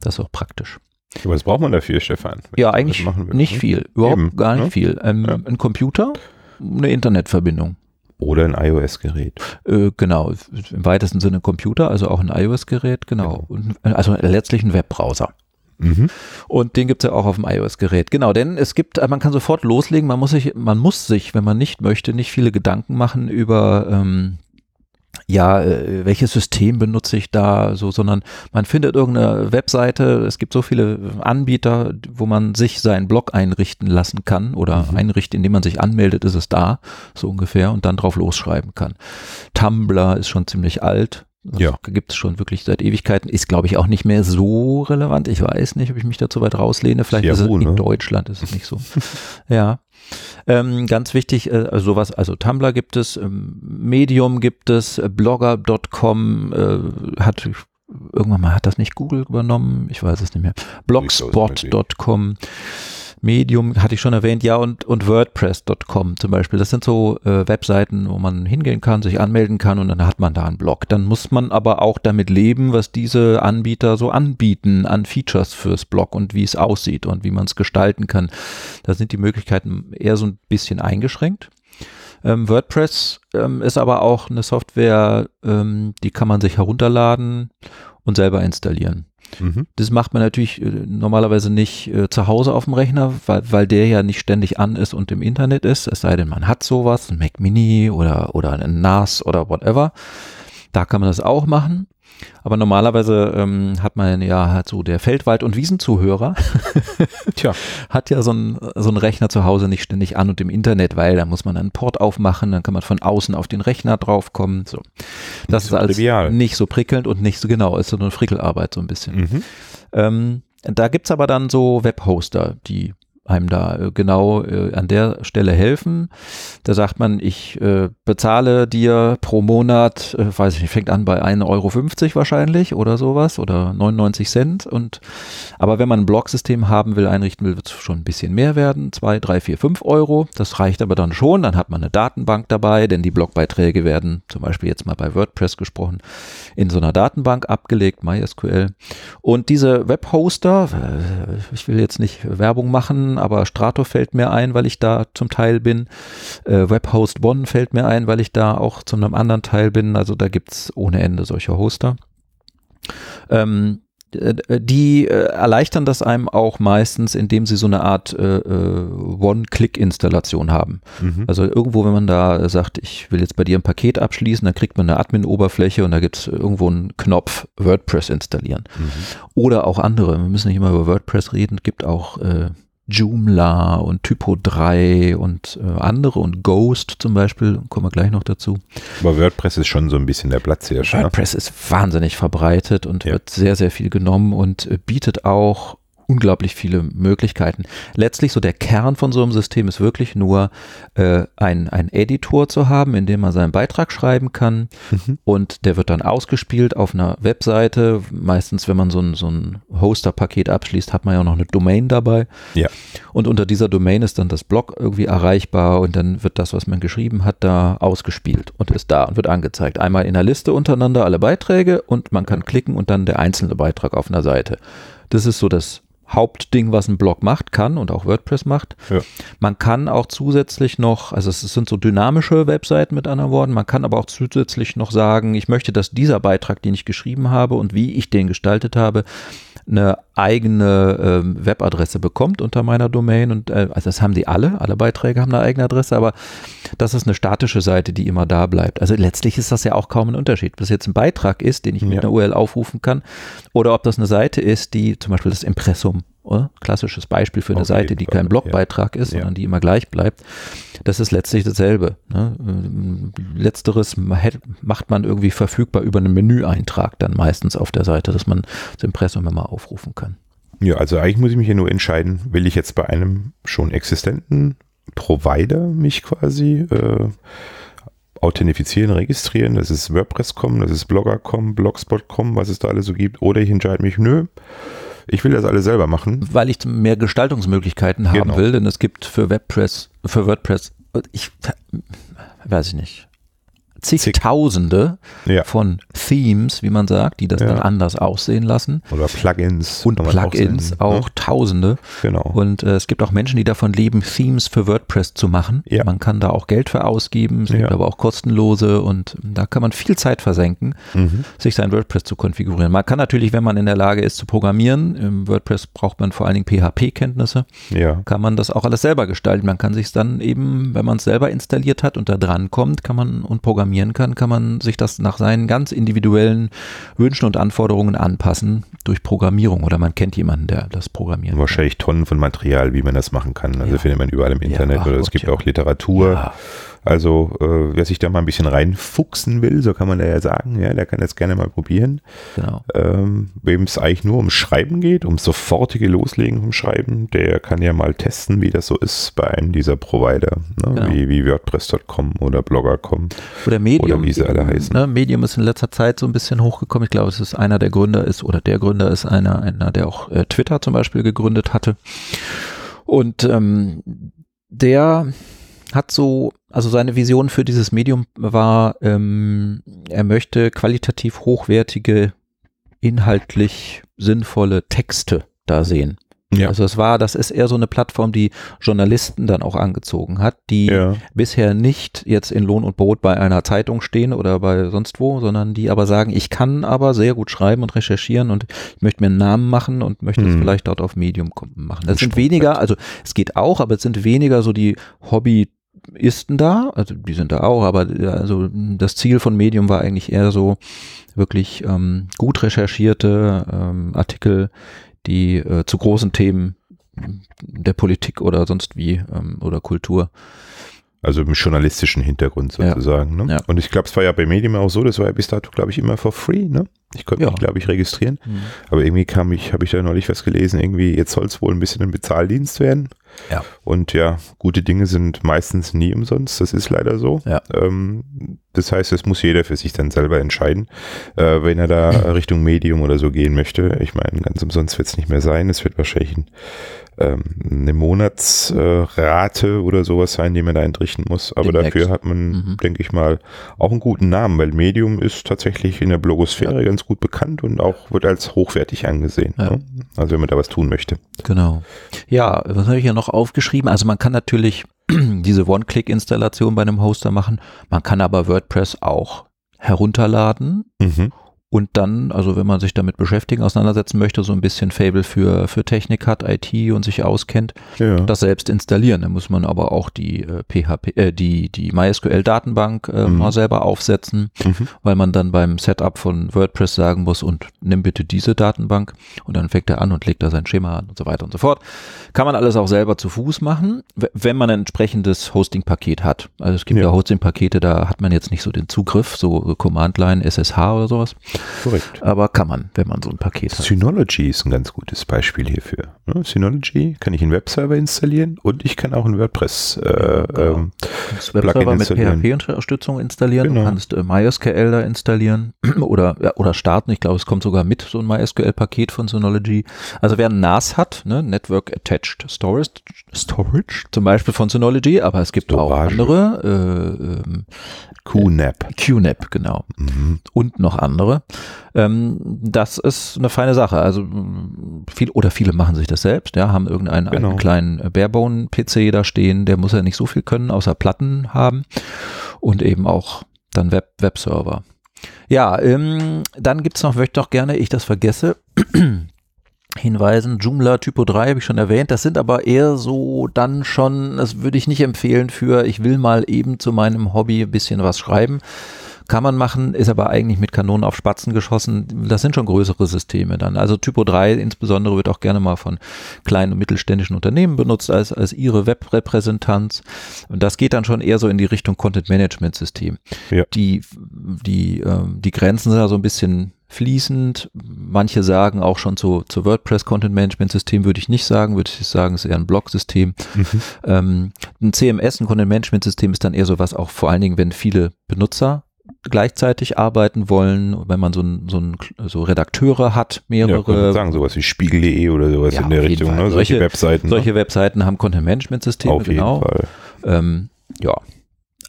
Das ist auch praktisch. Was braucht man dafür, Stefan? Ja, eigentlich machen wir? nicht viel, überhaupt Eben, gar nicht ne? viel. Ähm, Ja. Ein Computer, eine Internetverbindung. Oder ein iOS-Gerät. Äh, genau, im weitesten Sinne Computer, also auch ein iOS-Gerät, genau. Und, äh, also letztlich ein Webbrowser. Mhm. Und den gibt es ja auch auf dem iOS-Gerät. Genau, denn es gibt, äh, man kann sofort loslegen, man muss sich, man muss sich, wenn man nicht möchte, nicht viele Gedanken machen über ähm, ja, äh, welches System benutze ich da, so, sondern man findet irgendeine Webseite, es gibt so viele Anbieter, wo man sich seinen Blog einrichten lassen kann oder Mhm. einrichten, indem man sich anmeldet, ist es da, so ungefähr, und dann drauf losschreiben kann. Tumblr ist schon ziemlich alt. Das Ja. gibt es schon wirklich seit Ewigkeiten. Ist, glaube ich, auch nicht mehr so relevant. Ich weiß nicht, ob ich mich dazu weit rauslehne. Vielleicht ist es Yahoo, in ne? Deutschland ist es nicht so. ja. Ähm, ganz wichtig, äh, sowas, also Tumblr gibt es, ähm, Medium gibt es, äh, blogger.com äh, hat irgendwann mal hat das nicht Google übernommen, ich weiß es nicht mehr. Blogspot.com Medium hatte ich schon erwähnt, ja, und, und WordPress.com zum Beispiel. Das sind so äh, Webseiten, wo man hingehen kann, sich anmelden kann und dann hat man da einen Blog. Dann muss man aber auch damit leben, was diese Anbieter so anbieten an Features fürs Blog und wie es aussieht und wie man es gestalten kann. Da sind die Möglichkeiten eher so ein bisschen eingeschränkt. Ähm, WordPress ähm, ist aber auch eine Software, ähm, die kann man sich herunterladen und selber installieren. Mhm. Das macht man natürlich äh, normalerweise nicht äh, zu Hause auf dem Rechner, weil, weil der ja nicht ständig an ist und im Internet ist, es sei denn, man hat sowas, ein Mac Mini oder, oder ein NAS oder whatever. Da kann man das auch machen. Aber normalerweise ähm, hat man ja halt so der Feldwald- und Wiesenzuhörer Tja, hat ja so einen so einen Rechner zu Hause nicht ständig an und im Internet, weil da muss man einen Port aufmachen, dann kann man von außen auf den Rechner draufkommen. So. Das so ist alles trivial. nicht so prickelnd und nicht so genau, ist so eine Frickelarbeit so ein bisschen. mhm. Ähm, da gibt's aber dann so Webhoster, die einem da äh, genau äh, an der Stelle helfen. Da sagt man, ich äh, bezahle dir pro Monat, äh, weiß ich nicht, fängt an bei 1,50 Euro wahrscheinlich oder sowas oder 99 Cent. Und aber wenn man ein Blogsystem haben will, einrichten will, wird es schon ein bisschen mehr werden. 2, 3, 4, 5 Euro. Das reicht aber dann schon. Dann hat man eine Datenbank dabei, denn die Blogbeiträge werden, zum Beispiel jetzt mal bei WordPress gesprochen, in so einer Datenbank abgelegt, MySQL. Und diese Webhoster, äh, ich will jetzt nicht Werbung machen, aber Strato fällt mir ein, weil ich da zum Teil bin. Äh, Webhost One fällt mir ein, weil ich da auch zu einem anderen Teil bin. Also da gibt's ohne Ende solche Hoster. Ähm, äh, die äh, erleichtern das einem auch meistens, indem sie so eine Art äh, äh, One-Click-Installation haben. Mhm. Also irgendwo, wenn man da sagt, ich will jetzt bei dir ein Paket abschließen, dann kriegt man eine Admin-Oberfläche und da gibt es irgendwo einen Knopf WordPress installieren. Mhm. Oder auch andere. Wir müssen nicht immer über WordPress reden. Es gibt auch äh, Joomla und Typo 3 und äh, andere und Ghost zum Beispiel. Kommen wir gleich noch dazu. Aber WordPress ist schon so ein bisschen der Platzhirsch. Ne? WordPress ist wahnsinnig verbreitet und Ja. wird sehr, sehr viel genommen und äh, bietet auch unglaublich viele Möglichkeiten. Letztlich so der Kern von so einem System ist wirklich nur äh, ein, ein Editor zu haben, in dem man seinen Beitrag schreiben kann Mhm. und der wird dann ausgespielt auf einer Webseite. Meistens, wenn man so ein, so ein Hoster-Paket abschließt, hat man ja noch eine Domain dabei. Ja. Und unter dieser Domain ist dann das Blog irgendwie erreichbar und dann wird das, was man geschrieben hat, da ausgespielt und ist da und wird angezeigt. Einmal in der Liste untereinander alle Beiträge und man kann klicken und dann der einzelne Beitrag auf einer Seite. Das ist so das Hauptding, was ein Blog macht, kann und auch WordPress macht. Ja. Man kann auch zusätzlich noch, also es sind so dynamische Webseiten mit anderen Worten, man kann aber auch zusätzlich noch sagen, ich möchte, dass dieser Beitrag, den ich geschrieben habe und wie ich den gestaltet habe, eine eigene ähm, Webadresse bekommt unter meiner Domain und äh, also das haben die alle, alle Beiträge haben eine eigene Adresse, aber das ist eine statische Seite, die immer da bleibt. Also letztlich ist das ja auch kaum ein Unterschied, ob das jetzt ein Beitrag ist, den ich mit Ja. einer URL aufrufen kann oder ob das eine Seite ist, die zum Beispiel das Impressum oder? klassisches Beispiel für eine Auf Seite, die kein Blogbeitrag ist, Ja. sondern die immer gleich bleibt, das ist letztlich dasselbe. Ne? Ähm, Letzteres macht man irgendwie verfügbar über einen Menüeintrag dann meistens auf der Seite, dass man das Impressum immer aufrufen kann. Ja, also eigentlich muss ich mich ja nur entscheiden, will ich jetzt bei einem schon existenten Provider mich quasi äh, authentifizieren, registrieren, das ist WordPress.com, das ist Blogger.com, Blogspot.com, was es da alles so gibt, oder ich entscheide mich, nö, ich will das alles selber machen. Weil ich mehr Gestaltungsmöglichkeiten haben Genau. will, denn es gibt für WordPress, für WordPress, ich weiß ich nicht, zigtausende Ja. von Themes, wie man sagt, die das Ja. dann anders aussehen lassen. Oder Plugins. Und Plugins senden, auch, ne? tausende. Genau. Und äh, es gibt auch Menschen, die davon leben, Themes für WordPress zu machen. Ja. Man kann da auch Geld für ausgeben, es gibt aber auch kostenlose und da kann man viel Zeit versenken, Mhm. sich sein WordPress zu konfigurieren. Man kann natürlich, wenn man in der Lage ist zu programmieren, im WordPress braucht man vor allen Dingen PHP-Kenntnisse, kann man das auch alles selber gestalten. Man kann sich dann eben, wenn man es selber installiert hat und da dran kommt, kann man und programmieren kann, kann man sich das nach seinen ganz individuellen Wünschen und Anforderungen anpassen durch Programmierung oder man kennt jemanden, der das programmiert. Wahrscheinlich Tonnen von Material, wie man das machen kann. Also Ja. findet man überall im Ja, Internet ach oder es gibt ja. auch Literatur. Also äh, wer sich da mal ein bisschen reinfuchsen will, so kann man da ja sagen, ja, der kann das gerne mal probieren. genau. Ähm, Wem es eigentlich nur ums Schreiben geht, ums sofortige Loslegen vom Schreiben, der kann ja mal testen, wie das so ist bei einem dieser Provider, ne? Genau. wie, wie WordPress.com oder Blogger.com. Oder Medium. Oder wie sie alle heißen. Ne, Medium ist in letzter Zeit so ein bisschen hochgekommen. Ich glaube, es ist einer der Gründer ist oder der Gründer ist einer, einer der auch äh, Twitter zum Beispiel gegründet hatte. Und ähm, der hat so, also seine Vision für dieses Medium war, ähm, er möchte qualitativ hochwertige, inhaltlich sinnvolle Texte da sehen. Ja. Also es war, das ist eher so eine Plattform, die Journalisten dann auch angezogen hat, die Ja. bisher nicht jetzt in Lohn und Brot bei einer Zeitung stehen oder bei sonst wo, sondern die aber sagen, ich kann aber sehr gut schreiben und recherchieren und ich möchte mir einen Namen machen und möchte es Mhm. vielleicht dort auf Medium machen. Das Ein sind Sprungbrett. weniger, also es geht auch, aber es sind weniger so die Hobbyisten da, also die sind da auch, aber äh, also das Ziel von Medium war eigentlich eher so wirklich ähm, gut recherchierte ähm, Artikel, die äh, zu großen Themen der Politik oder sonst wie ähm, oder Kultur Also im journalistischen Hintergrund Ja. sozusagen. Ne? Ja. Und ich glaube, es war ja bei Medium auch so, das war ja bis dato, glaube ich, immer for free. Ne? Ich konnte Ja. mich, glaube ich, registrieren. Mhm. Aber irgendwie kam ich, habe ich da neulich was gelesen, irgendwie, jetzt soll es wohl ein bisschen ein Bezahldienst werden. Ja. Und ja, gute Dinge sind meistens nie umsonst, das ist leider so. Ja. Ähm, das heißt, das muss jeder für sich dann selber entscheiden, äh, wenn er da Richtung Medium oder so gehen möchte. Ich meine, ganz umsonst wird es nicht mehr sein. Es wird wahrscheinlich ein, ähm, eine Monatsrate oder sowas sein, die man da entrichten muss. Aber Demnächst. dafür hat man, Mhm. denke ich mal, auch einen guten Namen, weil Medium ist tatsächlich in der Blogosphäre ganz gut bekannt und auch wird als hochwertig angesehen. Ja. Ne? Also wenn man da was tun möchte. Genau. Ja, was habe ich hier noch aufgeschrieben? Also man kann natürlich diese One-Click-Installation bei einem Hoster machen. Man kann aber WordPress auch herunterladen Mhm. Und dann, also wenn man sich damit beschäftigen, auseinandersetzen möchte, so ein bisschen Fable für, für Technik hat, IT und sich auskennt, Ja. das selbst installieren. Da muss man aber auch die äh, PHP, äh, die, die MySQL-Datenbank äh, Mhm. mal selber aufsetzen, Mhm. weil man dann beim Setup von WordPress sagen muss und nimm bitte diese Datenbank und dann fängt er an und legt da sein Schema an und so weiter und so fort. Kann man alles auch selber zu Fuß machen, wenn man ein entsprechendes Hosting-Paket hat. Also es gibt ja, Ja. Hosting-Pakete, da hat man jetzt nicht so den Zugriff, so Command-Line, SSH oder sowas, Korrekt. aber kann man, wenn man so ein Paket hat. Synology ist ein ganz gutes Beispiel hierfür. Synology kann ich einen Webserver installieren und ich kann auch ein WordPress äh, Genau. ähm, Webserver mit. PHP-Unterstützung installieren, Genau. du kannst äh, MySQL da installieren oder, ja, oder starten. Ich glaube, es kommt sogar mit so ein MySQL-Paket von Synology. Also wer ein NAS hat, ne, Network Attached Storage, Storage zum Beispiel von Synology, aber es gibt auch Storage. andere, äh, ähm, QNAP. QNAP, genau Mhm. und noch andere. Ähm, das ist eine feine Sache. Also viel oder viele machen sich das selbst, ja, haben irgendeinen Genau. einen kleinen Barebone-PC da stehen, der muss ja nicht so viel können, außer Platten haben und eben auch dann Web Webserver. Ja, ähm, dann gibt's noch, möchte ich doch gerne, ich das vergesse, hinweisen. Joomla Typo 3 habe ich schon erwähnt. Das sind aber eher so dann schon, das würde ich nicht empfehlen für, ich will mal eben zu meinem Hobby ein bisschen was schreiben. Kann man machen, ist aber eigentlich mit Kanonen auf Spatzen geschossen. Das sind schon größere Systeme dann. Also Typo 3 insbesondere wird auch gerne mal von kleinen und mittelständischen Unternehmen benutzt als, als ihre Webrepräsentanz. Und das geht dann schon eher so in die Richtung Content Management System. Ja. Die, die, äh, die Grenzen sind da so ein bisschen fließend. Manche sagen auch schon zu, zu WordPress Content Management System würde ich nicht sagen, würde ich sagen, es ist eher ein Blog-System. Mhm. Ähm, ein CMS, ein Content Management System ist dann eher so was auch vor allen Dingen, wenn viele Benutzer gleichzeitig arbeiten wollen, wenn man so, ein, so, ein, so Redakteure hat, mehrere. Ja, sagen, sowas wie Spiegel.de oder sowas ja, in der Richtung, ne? solche, solche, Webseiten. Solche ne? Webseiten haben Content Management Systeme, auf genau. Jeden Fall. Ähm, ja,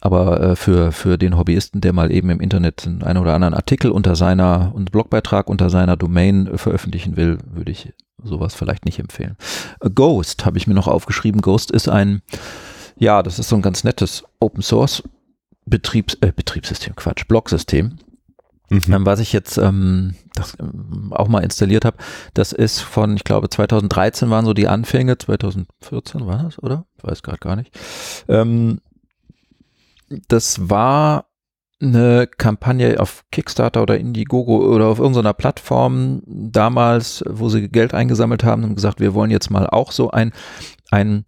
aber äh, für, für den Hobbyisten, der mal eben im Internet einen oder anderen Artikel unter seiner und Blogbeitrag unter seiner Domain äh, veröffentlichen will, würde ich sowas vielleicht nicht empfehlen. Äh, Ghost habe ich mir noch aufgeschrieben. Ghost ist ein, ja, das ist so ein ganz nettes Open Source Betriebs, äh, Betriebssystem, Quatsch, Blogsystem. Mhm. Ähm, was ich jetzt ähm, das, ähm, auch mal installiert habe, das ist von, ich glaube, 2013 waren so die Anfänge, 2014 war das, oder? Ich weiß gerade gar nicht. Ähm, das war eine Kampagne auf Kickstarter oder Indiegogo oder auf irgendeiner Plattform damals, wo sie Geld eingesammelt haben und gesagt, wir wollen jetzt mal auch so ein, ein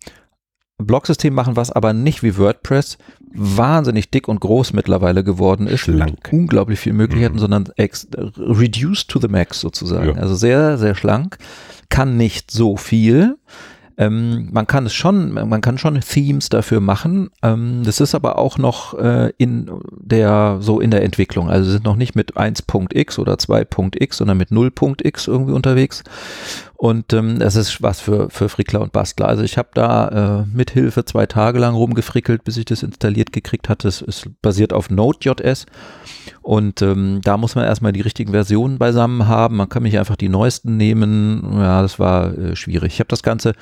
Blogsystem machen, was aber nicht wie WordPress wahnsinnig dick und groß mittlerweile geworden ist. Schlank. Unglaublich viele Möglichkeiten, mhm. sondern reduced to the max sozusagen. Ja. Also sehr, sehr schlank. Kann nicht so viel ähm, man kann es schon, man kann schon Themes dafür machen. Ähm, das ist aber auch noch äh, in der, so in der Entwicklung. Also sind noch nicht mit 1.x oder 2.x, sondern mit 0.x irgendwie unterwegs. Und ähm, es ist was für, für Frickler und Bastler. Also ich habe da äh, mit Hilfe zwei Tage lang rumgefrickelt, bis ich das installiert gekriegt hatte. Es, es basiert auf Node.js und ähm, da muss man erstmal die richtigen Versionen beisammen haben. Man kann nicht einfach die neuesten nehmen. Ja, das war äh, schwierig. Ich habe das Ganze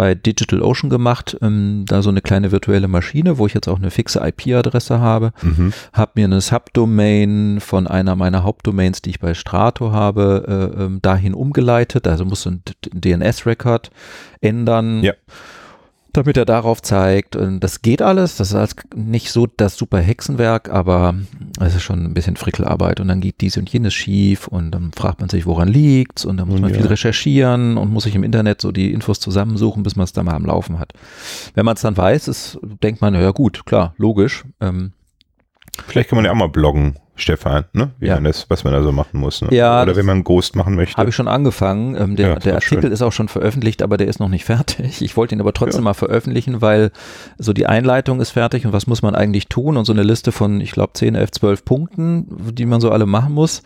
bei DigitalOcean gemacht, ähm, da so eine kleine virtuelle Maschine, wo ich jetzt auch eine fixe IP-Adresse habe, mhm. habe mir eine Subdomain von einer meiner Hauptdomains, die ich bei Strato habe, äh, ähm, dahin umgeleitet, also muss ein DNS-Record ändern. Ja damit er darauf zeigt. Und das geht alles. Das ist nicht so das super Hexenwerk, aber es ist schon ein bisschen Frickelarbeit. Und dann geht dies und jenes schief und dann fragt man sich, woran liegt's und dann muss man ja. viel recherchieren und muss sich im Internet so die Infos zusammensuchen, bis man es dann mal am Laufen hat. Wenn man es dann weiß, ist, denkt man, ja gut, klar, logisch. Ähm, Vielleicht kann man ja auch mal bloggen. Stefan, ne? Wie ja. man das, was man da so machen muss. Ne? Ja, Oder wenn man Ghost machen möchte. Habe ich schon angefangen. Ähm, der, ja, der Artikel schön. ist auch schon veröffentlicht, aber der ist noch nicht fertig. Ich wollte ihn aber trotzdem ja. mal veröffentlichen, weil so die Einleitung ist fertig und was muss man eigentlich tun und so eine Liste von, ich glaube, 10, 11, 12 Punkten, die man so alle machen muss.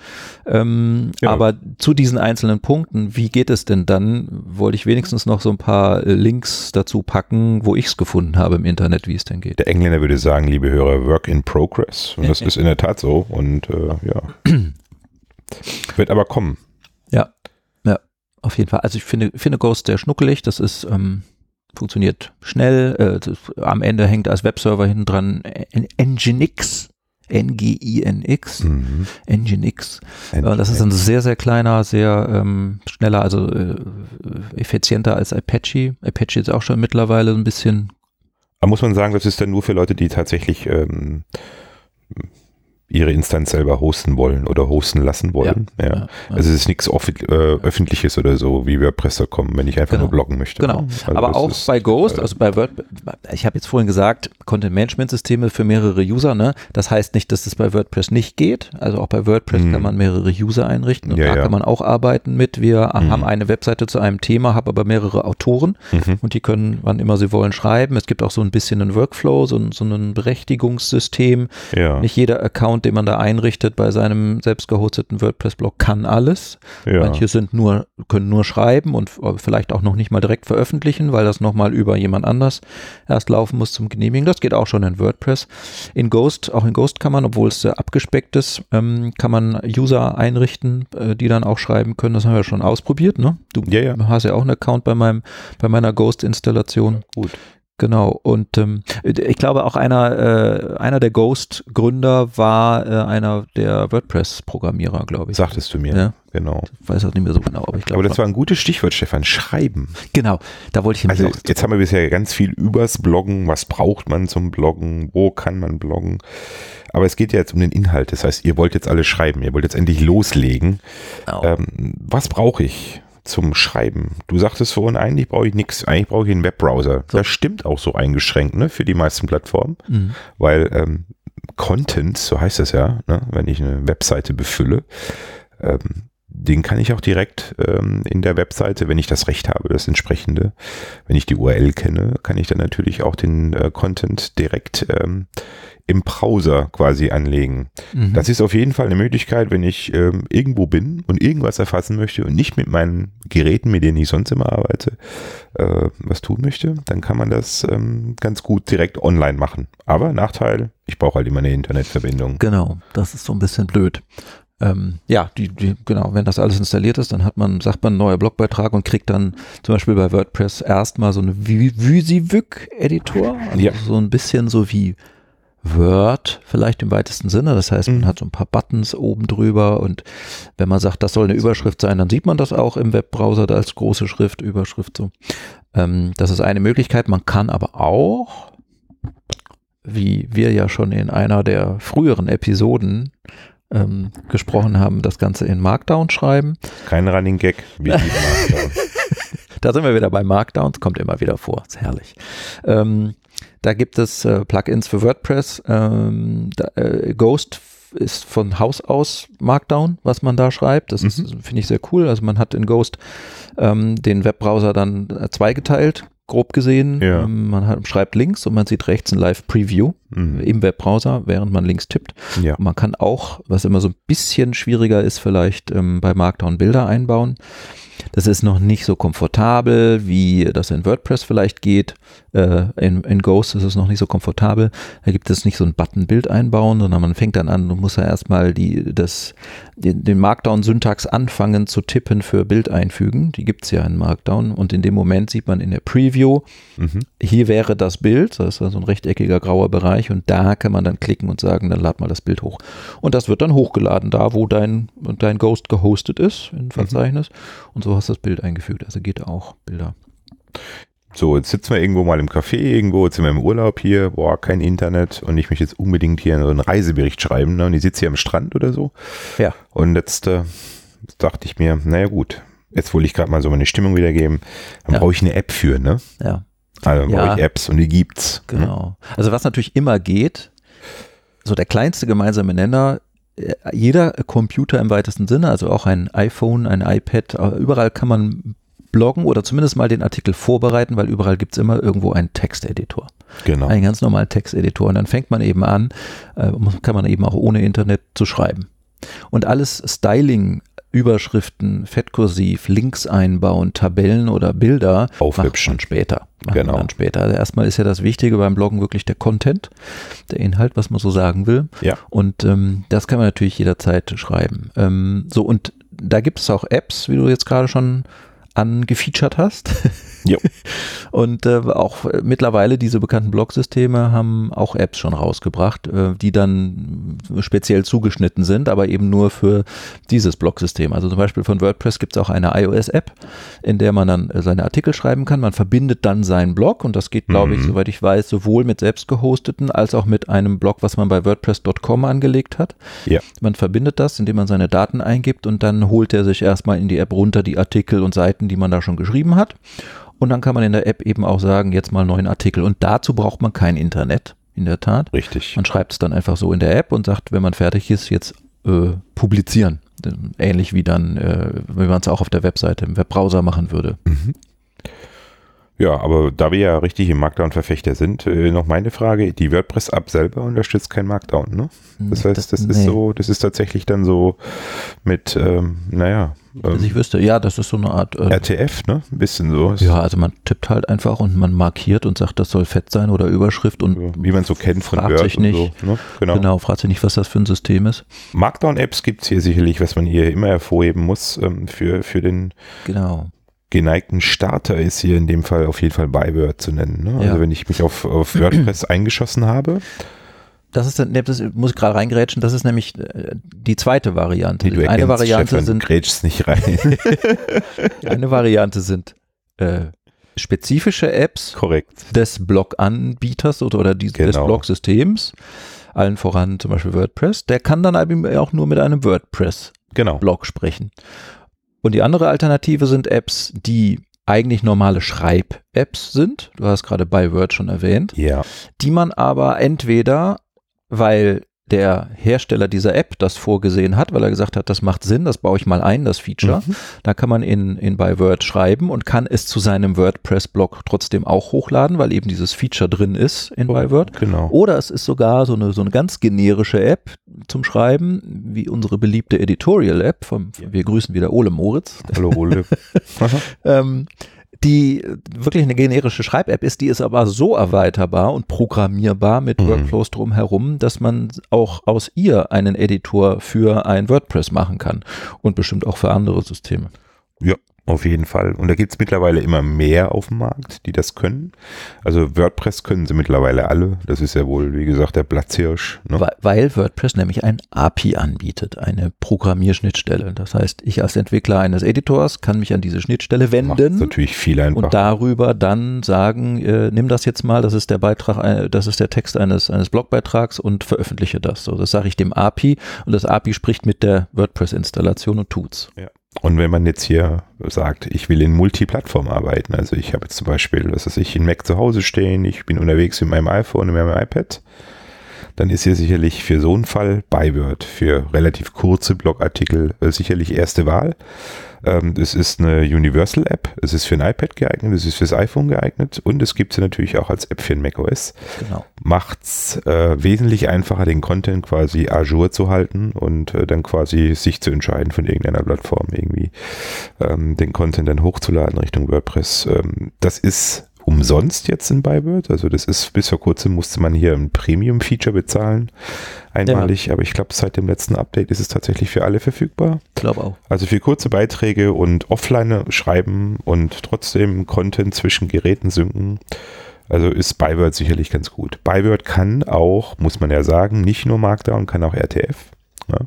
Ähm, aber zu diesen einzelnen Punkten, wie geht es denn dann, wollte ich wenigstens noch so ein paar äh, Links dazu packen, wo ich es gefunden habe im Internet, wie es denn geht. Der Engländer würde sagen, liebe Hörer, Work in Progress. Und das ist in der Tat so. Und äh, ja. Wird aber kommen. Ja, ja, auf jeden Fall. Also ich finde, finde Ghost sehr schnuckelig. Das ist, ähm, funktioniert schnell. Äh, das, am Ende hängt als Webserver hinten dran Nginx. N-G-I-N-X, mhm. Nginx. Äh, das ist ein sehr, sehr kleiner, sehr ähm, schneller, also äh, effizienter als Apache. Apache ist auch schon mittlerweile ein bisschen. Aber muss man sagen, das ist dann nur für Leute, die tatsächlich ähm, ihre Instanz selber hosten wollen oder hosten lassen wollen. Ja, ja. ja Also es ist nichts äh, öffentliches oder so wie WordPress.com, wenn ich einfach genau. nur bloggen möchte. Genau. Also Aber auch bei Ghost, also bei WordPress, ich habe jetzt vorhin gesagt, Content Management Systeme für mehrere User, ne? Das heißt nicht, dass das bei WordPress nicht geht. Also auch bei WordPress mhm. kann man mehrere User einrichten und da kann man auch arbeiten mit. Wir mhm. haben eine Webseite zu einem Thema, haben aber mehrere Autoren mhm. und die können, wann immer sie wollen, schreiben. Es gibt auch so ein bisschen einen Workflow, so, so ein Berechtigungssystem. Nicht jeder Account den man da einrichtet bei seinem selbst gehosteten WordPress-Blog, kann alles. Ja. Manche sind nur, können nur schreiben und vielleicht auch noch nicht mal direkt veröffentlichen, weil das nochmal über jemand anders erst laufen muss zum Genehmigen. Das geht auch schon in WordPress. In Ghost, auch in Ghost kann man, obwohl es sehr abgespeckt ist, ähm, kann man User einrichten, äh, die dann auch schreiben können. Das haben wir schon ausprobiert, ne? Du ja, ja. hast ja auch einen Account bei meinem, bei meiner Ghost-Installation. Gut. Genau. Und ähm, ich glaube auch einer, äh, einer der Ghost-Gründer war äh, einer der WordPress-Programmierer, glaube ich. Sagtest du mir. Ja. Genau. Ich weiß auch nicht mehr so genau, aber ich glaube. Aber das war ein gutes Stichwort, Stefan. Schreiben. Genau, da wollte ich Also jetzt haben wir bisher ganz viel übers Bloggen. Was braucht man zum Bloggen? Wo kann man bloggen? Aber es geht ja jetzt um den Inhalt. Das heißt, ihr wollt jetzt alle schreiben. Ihr wollt jetzt endlich loslegen. Genau. Ähm, was brauche ich zum Schreiben? Du sagtest vorhin, eigentlich brauche ich nichts. Eigentlich brauche ich einen Webbrowser. Das stimmt auch so eingeschränkt ne, für die meisten Plattformen. Mhm. Weil ähm, Content, so heißt das ja, ne, wenn ich eine Webseite befülle, ähm, den kann ich auch direkt ähm, in der Webseite, wenn ich das Recht habe, das entsprechende, wenn ich die URL kenne, kann ich dann natürlich auch den äh, Content direkt ähm, im Browser quasi anlegen. Mhm. Das ist auf jeden Fall eine Möglichkeit, wenn ich ähm, irgendwo bin und irgendwas erfassen möchte und nicht mit meinen Geräten, mit denen ich sonst immer arbeite, äh, was tun möchte, dann kann man das ähm, ganz gut direkt online machen. Aber Nachteil, ich brauche halt immer eine Internetverbindung. Genau, das ist so ein bisschen blöd. Ähm, ja, die, die, genau, wenn das alles installiert ist, dann hat man, sagt man, neuer Blogbeitrag und kriegt dann zum Beispiel bei WordPress erstmal so eine Vysiwyg-Editor, also Ja. so ein bisschen so wie Word vielleicht im weitesten Sinne. Das heißt, man Mhm. hat so ein paar Buttons oben drüber und wenn man sagt, das soll eine Überschrift sein, dann sieht man das auch im Webbrowser da als große Schrift, Überschrift so. Ähm, das ist eine Möglichkeit. Man kann aber auch, wie wir ja schon in einer der früheren Episoden ähm, gesprochen haben, das Ganze in Markdown schreiben. Kein Running Gag. wie die Markdown. Da sind wir wieder bei Markdowns, kommt immer wieder vor, ist herrlich. Ähm, da gibt es äh, Plugins für WordPress. Ähm, da, äh, Ghost ist von Haus aus Markdown, was man da schreibt. Das ist, finde ich sehr cool. Also man hat in Ghost ähm, den Webbrowser dann äh, zweigeteilt, grob gesehen. Ja. Ähm, man hat, schreibt links und man sieht rechts ein Live-Preview Mhm. im Webbrowser, während man links tippt. Ja. Man kann auch, was immer so ein bisschen schwieriger ist, vielleicht ähm, bei Markdown Bilder einbauen. Das ist noch nicht so komfortabel, wie das in WordPress vielleicht geht. Äh, in, in Ghost ist es noch nicht so komfortabel. Da gibt es nicht so ein Button-Bild einbauen, sondern man fängt dann an und muss ja erstmal die, das, den, den Markdown-Syntax anfangen zu tippen für Bild einfügen. Die gibt es ja in Markdown. Und in dem Moment sieht man in der Preview, Mhm. hier wäre das Bild, das ist also ein rechteckiger grauer Bereich und da kann man dann klicken und sagen, dann lad mal das Bild hoch. Und das wird dann hochgeladen, da wo dein, dein Ghost gehostet ist, in Verzeichnis. Und so hast du das Bild eingefügt. Also geht auch Bilder. So, jetzt sitzen wir irgendwo mal im Café, irgendwo, jetzt sind wir im Urlaub hier, boah, kein Internet und ich möchte jetzt unbedingt hier so einen Reisebericht schreiben ne? und ich sitze hier am Strand oder so. Ja. Und jetzt äh, dachte ich mir, naja gut, jetzt wollte ich gerade mal so meine Stimmung wiedergeben, dann Ja. brauche ich eine App für, ne? Ja, Also Ja. brauche ich Apps und die gibt's. Ne? genau. Also was natürlich immer geht, so der kleinste gemeinsame Nenner, äh, jeder Computer im weitesten Sinne, also auch ein iPhone, ein iPad, äh, überall kann man bloggen oder zumindest mal den Artikel vorbereiten, weil überall gibt es immer irgendwo einen Texteditor. Genau. einen ganz normalen Texteditor. Und dann fängt man eben an, äh, kann man eben auch ohne Internet zu schreiben. Und alles Styling, Überschriften, Fettkursiv, Links einbauen, Tabellen oder Bilder Aufhübschen. später. Genau. dann später. Also erstmal ist ja das Wichtige beim Bloggen wirklich der Content, der Inhalt, was man so sagen will. Ja. Und ähm, das kann man natürlich jederzeit schreiben. Ähm, so, und da gibt es auch Apps, wie du jetzt gerade schon angefeatured hast. Jo. Und äh, auch äh, mittlerweile diese bekannten Blog-Systeme haben auch Apps schon rausgebracht, äh, die dann speziell zugeschnitten sind, aber eben nur für dieses Blog-System. Also zum Beispiel von WordPress gibt es auch eine iOS-App, in der man dann äh, seine Artikel schreiben kann. Man verbindet dann seinen Blog und das geht, glaube ich, Mhm. soweit ich weiß, sowohl mit selbst gehosteten als auch mit einem Blog, was man bei WordPress.com angelegt hat. Ja. Man verbindet das, indem man seine Daten eingibt und dann holt er sich erstmal in die App runter die Artikel und Seiten, die man da schon geschrieben hat. Und dann kann man in der App eben auch sagen, jetzt mal einen neuen Artikel. Und dazu braucht man kein Internet, in der Tat. Richtig. Man schreibt es dann einfach so in der App und sagt, wenn man fertig ist, jetzt äh, publizieren. Ähnlich wie dann, äh, wenn man es auch auf der Webseite im Webbrowser machen würde. Mhm. Ja, aber da wir ja richtig im Markdown-Verfechter sind, äh, noch meine Frage, die WordPress-App selber unterstützt kein Markdown, ne? Das heißt, das ist nee. so, das ist tatsächlich dann so mit, ähm, naja, Also ich ähm, wüsste, ja, das ist so eine Art. Äh, RTF, ne? Ein bisschen so. ja, also man tippt halt einfach und man markiert und sagt, das soll fett sein oder Überschrift und Wie man es so kennt von Fragt sich nicht. so. Ne? Genau. genau, fragt sich nicht, was das für ein System ist. Markdown-Apps gibt es hier sicherlich, was man hier immer hervorheben muss ähm, für, für den Genau. geneigten Starter ist hier in dem Fall auf jeden Fall Byword zu nennen. Ne? Also Ja. wenn ich mich auf, auf WordPress eingeschossen habe, Das ist dann, ne, das muss ich gerade reingrätschen, das ist nämlich äh, die zweite Variante. nee, du Eine Variante Stefan, sind grätschst nicht rein. eine Variante sind äh, spezifische Apps Korrekt. des Blog-Anbieters oder, oder die, des Genau. Blog-Systems, allen voran zum Beispiel WordPress, der kann dann auch nur mit einem WordPress-Blog Genau. sprechen. Und die andere Alternative sind Apps, die eigentlich normale Schreib-Apps sind. Du hast gerade bei Word schon erwähnt. Ja. die man aber entweder, weil der Hersteller dieser App das vorgesehen hat, weil er gesagt hat, das macht Sinn, das baue ich mal ein, das Feature. Mhm. Da kann man in, in bei Word schreiben und kann es zu seinem WordPress-Blog trotzdem auch hochladen, weil eben dieses Feature drin ist in bei Word. Genau. Oder es ist sogar so eine, so eine ganz generische App zum Schreiben, wie unsere beliebte Editorial-App. vom- Wir grüßen wieder Ole Moritz Hallo Ole. Ähm, die wirklich eine generische Schreib-App ist, die ist aber so erweiterbar und programmierbar mit Mhm. Workflows drumherum, dass man auch aus ihr einen Editor für ein WordPress machen kann und bestimmt auch für andere Systeme. Ja, auf jeden Fall. Und da gibt es mittlerweile immer mehr auf dem Markt, die das können. Also WordPress können sie mittlerweile alle. Das ist ja wohl, wie gesagt, der Platzhirsch. Ne? Weil, weil WordPress nämlich ein API anbietet, eine Programmierschnittstelle. Das heißt, ich als Entwickler eines Editors kann mich an diese Schnittstelle wenden. natürlich viel einfacher. und darüber dann sagen, äh, nimm das jetzt mal, das ist der Beitrag, äh, das ist der Text eines, eines Blogbeitrags und veröffentliche das. So, das sage ich dem API und das API spricht mit der WordPress-Installation und tut's. Und wenn man jetzt hier sagt, ich will in Multiplattform arbeiten, also ich habe jetzt zum Beispiel, was weiß ich, einen Mac zu Hause stehen, ich bin unterwegs mit meinem iPhone und mit meinem iPad, dann ist hier sicherlich für so einen Fall Byword für relativ kurze Blogartikel äh, sicherlich erste Wahl. Ähm, es ist eine Universal-App, es ist für ein iPad geeignet, es ist fürs iPhone geeignet und es gibt sie natürlich auch als App für ein macOS Genau. macht's äh, wesentlich einfacher, den Content quasi ajour zu halten und äh, dann quasi sich zu entscheiden von irgendeiner Plattform irgendwie ähm, den Content dann hochzuladen Richtung WordPress. Ähm, das ist umsonst jetzt in Byword. Also das ist bis vor kurzem musste man hier ein Premium-Feature bezahlen, einmalig, aber ich glaube seit dem letzten Update ist es tatsächlich für alle verfügbar. Ich glaube auch. Also für kurze Beiträge und offline schreiben und trotzdem Content zwischen Geräten synken. Also ist Byword sicherlich ganz gut. Byword kann auch, muss man ja sagen, nicht nur Markdown, kann auch RTF. Ja.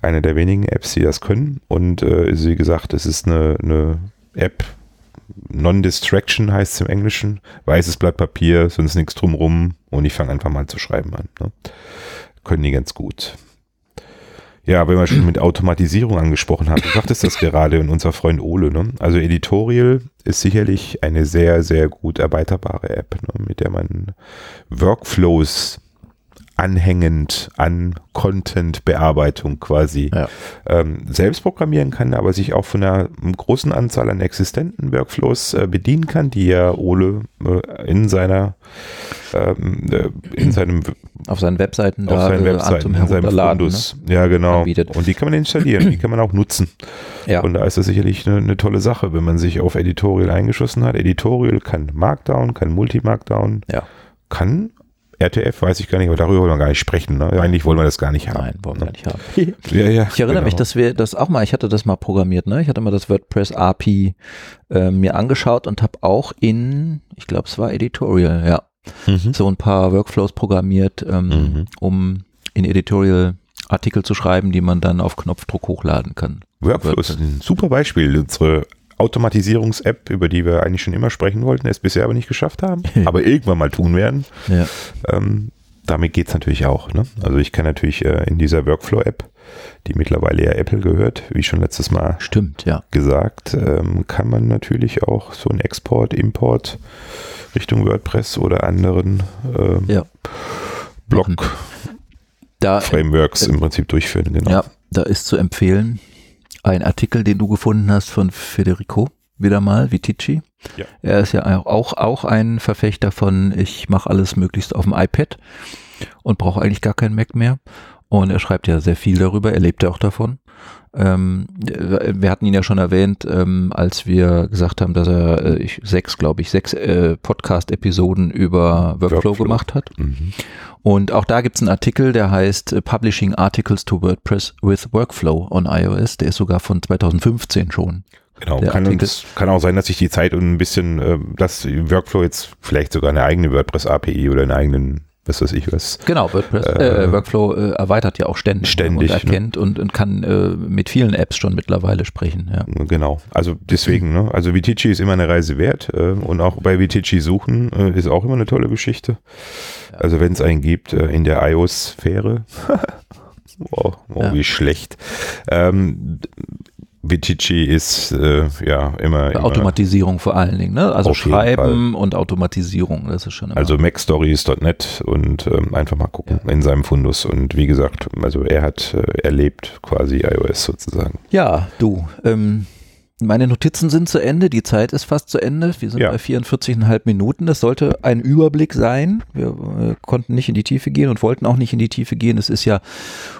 Eine der wenigen Apps, die das können. Und äh, wie gesagt, es ist eine, eine App, Non-Distraction heißt es im Englischen. Weißes Blatt Papier, sonst nichts drumrum. Und ich fange einfach mal zu schreiben an. Ne? Können die ganz gut. Ja, wenn wir schon mit Automatisierung angesprochen haben, du sagtest das gerade und unser Freund Ole, ne? Also Editorial ist sicherlich eine sehr, sehr gut erweiterbare App, ne? mit der man Workflows anhängend an Content-Bearbeitung quasi Ja. ähm, selbst programmieren kann, aber sich auch von einer großen Anzahl an existenten Workflows äh, bedienen kann, die ja Ole äh, in seiner ähm, äh, in seinem Auf seinen Webseiten auf seinen äh, Webseiten, in seinem. Fundus. Ja, genau. anbietet. Und die kann man installieren, die kann man auch nutzen. Ne? Ja. Und da ist das sicherlich eine, eine tolle Sache, wenn man sich auf Editorial eingeschossen hat. Editorial kann Markdown, kann Multi-Markdown, ja. kann RTF, weiß ich gar nicht, aber darüber wollen wir gar nicht sprechen. Ne? Eigentlich wollen wir das gar nicht haben. Nein, wollen wir ne? nicht haben. Ja, ja, Ich erinnere genau. mich, dass wir das auch mal, ich hatte das mal programmiert, ne? Ich hatte mal das WordPress API äh, mir angeschaut und habe auch in, ich glaube, es war Editorial, ja, Mhm. so ein paar Workflows programmiert, ähm, Mhm. um in Editorial Artikel zu schreiben, die man dann auf Knopfdruck hochladen kann. Workflows ist ein super Beispiel. Unsere Automatisierungs-App, über die wir eigentlich schon immer sprechen wollten, es bisher aber nicht geschafft haben, aber irgendwann mal tun werden. Ja. Ähm, damit geht es natürlich auch. Ne? Also ich kann natürlich äh, in dieser Workflow-App, die mittlerweile ja Apple gehört, wie schon letztes Mal Stimmt, ja. gesagt, ähm, kann man natürlich auch so einen Export, Import Richtung WordPress oder anderen ähm, Ja. Blog-Frameworks Da, im Prinzip durchführen. Genau. ja, da ist zu empfehlen ein Artikel, den du gefunden hast von Federico, wieder mal, Vitici. Ja. Er ist ja auch, auch ein Verfechter von, ich mache alles möglichst auf dem iPad und brauche eigentlich gar keinen Mac mehr. Und er schreibt ja sehr viel darüber, er lebt ja auch davon. Ähm, wir hatten ihn ja schon erwähnt, ähm, als wir gesagt haben, dass er äh, ich, sechs, glaube ich, sechs äh, Podcast-Episoden über Workflow, Workflow. gemacht hat. Mhm. Und auch da gibt es einen Artikel, der heißt äh, Publishing Articles to WordPress with Workflow on iOS. Der ist sogar von 2015 schon. Genau, kann, uns, kann, auch sein, dass sich die Zeit und ein bisschen, äh, dass Workflow jetzt vielleicht sogar eine eigene WordPress-API oder einen eigenen was weiß ich was. Genau, WordPress, äh, äh, Workflow äh, erweitert ja auch ständig, ne, ständig und erkennt ne? und, und, kann äh, mit vielen Apps schon mittlerweile sprechen. Ja. Genau, also deswegen, ne? also Vitici ist immer eine Reise wert äh, und auch bei Vitici suchen äh, ist auch immer eine tolle Geschichte. Ja. Also wenn es einen gibt in der iOS-Sphäre, wow, wow ja. wie schlecht. Ähm, Vitici ist äh, ja immer, immer, Automatisierung vor allen Dingen, ne? Also Schreiben und Automatisierung, das ist schon immer. Also MacStories.net und ähm, einfach mal gucken ja. in seinem Fundus. Und wie gesagt, also er hat äh, erlebt quasi iOS sozusagen. Ja, du, ähm, meine Notizen sind zu Ende, die Zeit ist fast zu Ende. Wir sind ja. bei 44,5 Minuten. Das sollte ein Überblick sein. Wir äh, konnten nicht in die Tiefe gehen und wollten auch nicht in die Tiefe gehen. Es ist ja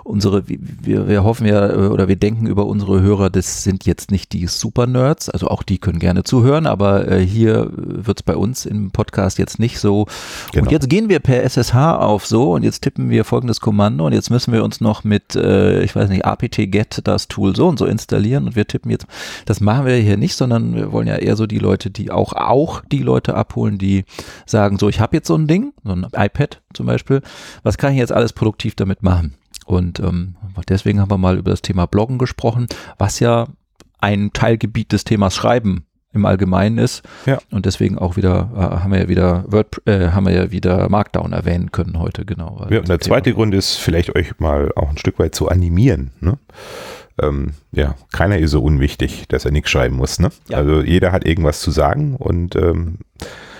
unsere, wir, wir hoffen ja äh, oder wir denken über unsere Hörer, das sind jetzt nicht die Super-Nerds, also auch die können gerne zuhören, aber äh, hier wird es bei uns im Podcast jetzt nicht so. Genau. Und jetzt gehen wir per SSH auf so und jetzt tippen wir folgendes Kommando und jetzt müssen wir uns noch mit, äh, ich weiß nicht, apt-get das Tool so und so installieren und wir tippen jetzt, das machen wir hier nicht, sondern wir wollen ja eher so die Leute, die auch, auch die Leute abholen, die sagen, so, ich habe jetzt so ein Ding, so ein iPad zum Beispiel, was kann ich jetzt alles produktiv damit machen? Und ähm, deswegen haben wir mal über das Thema Bloggen gesprochen, was ja ein Teilgebiet des Themas Schreiben im Allgemeinen ist. Ja. Und deswegen auch wieder, äh, haben wir ja wieder Word, äh, haben wir ja wieder Markdown erwähnen können heute, genau. Ja, und der zweite Grund ist, vielleicht euch mal auch ein Stück weit zu animieren. Ne? Ähm, ja, keiner ist so unwichtig, dass er nichts schreiben muss. Ne? Ja. Also jeder hat irgendwas zu sagen und ähm,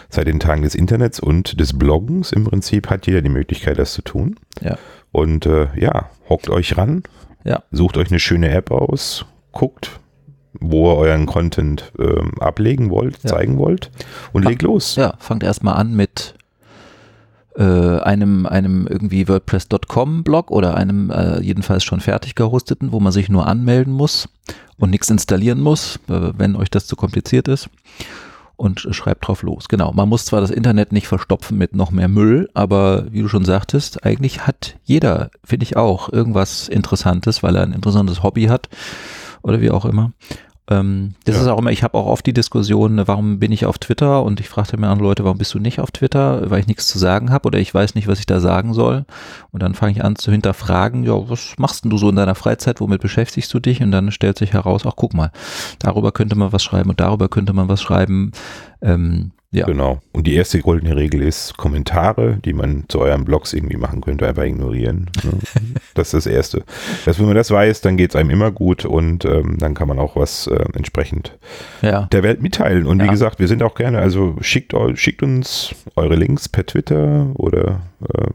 seit den Tagen des Internets und des Bloggens im Prinzip hat jeder die Möglichkeit, das zu tun. Ja. Und äh, ja, hockt euch ran, ja. sucht euch eine schöne App aus, guckt, wo ihr euren Content ähm, ablegen wollt, ja. zeigen wollt und Fang, legt los. Ja, fangt erstmal an mit äh, einem, einem irgendwie WordPress.com Blog oder einem äh, jedenfalls schon fertig gehosteten, wo man sich nur anmelden muss und nichts installieren muss, äh, wenn euch das zu kompliziert ist. Und schreibt drauf los. Genau. Man muss zwar das Internet nicht verstopfen mit noch mehr Müll, aber wie du schon sagtest, eigentlich hat jeder, finde ich auch, irgendwas Interessantes, weil er ein interessantes Hobby hat oder wie auch immer. Ähm, das ja. ist auch immer, ich habe auch oft die Diskussion, warum bin ich auf Twitter und ich frage mir andere Leute, warum bist du nicht auf Twitter, weil ich nichts zu sagen habe oder ich weiß nicht, was ich da sagen soll. Und dann fange ich an zu hinterfragen, ja, was machst denn du so in deiner Freizeit, womit beschäftigst du dich? Und dann stellt sich heraus, ach guck mal, darüber könnte man was schreiben und darüber könnte man was schreiben. Ähm, ja. Genau. Und die erste goldene Regel ist Kommentare, die man zu euren Blogs irgendwie machen könnte, einfach ignorieren. Ne? das ist das Erste. Dass, wenn man das weiß, dann geht es einem immer gut und ähm, dann kann man auch was äh, entsprechend ja. der Welt mitteilen. Und ja. wie gesagt, wir sind auch gerne, also schickt, schickt uns eure Links per Twitter oder äh,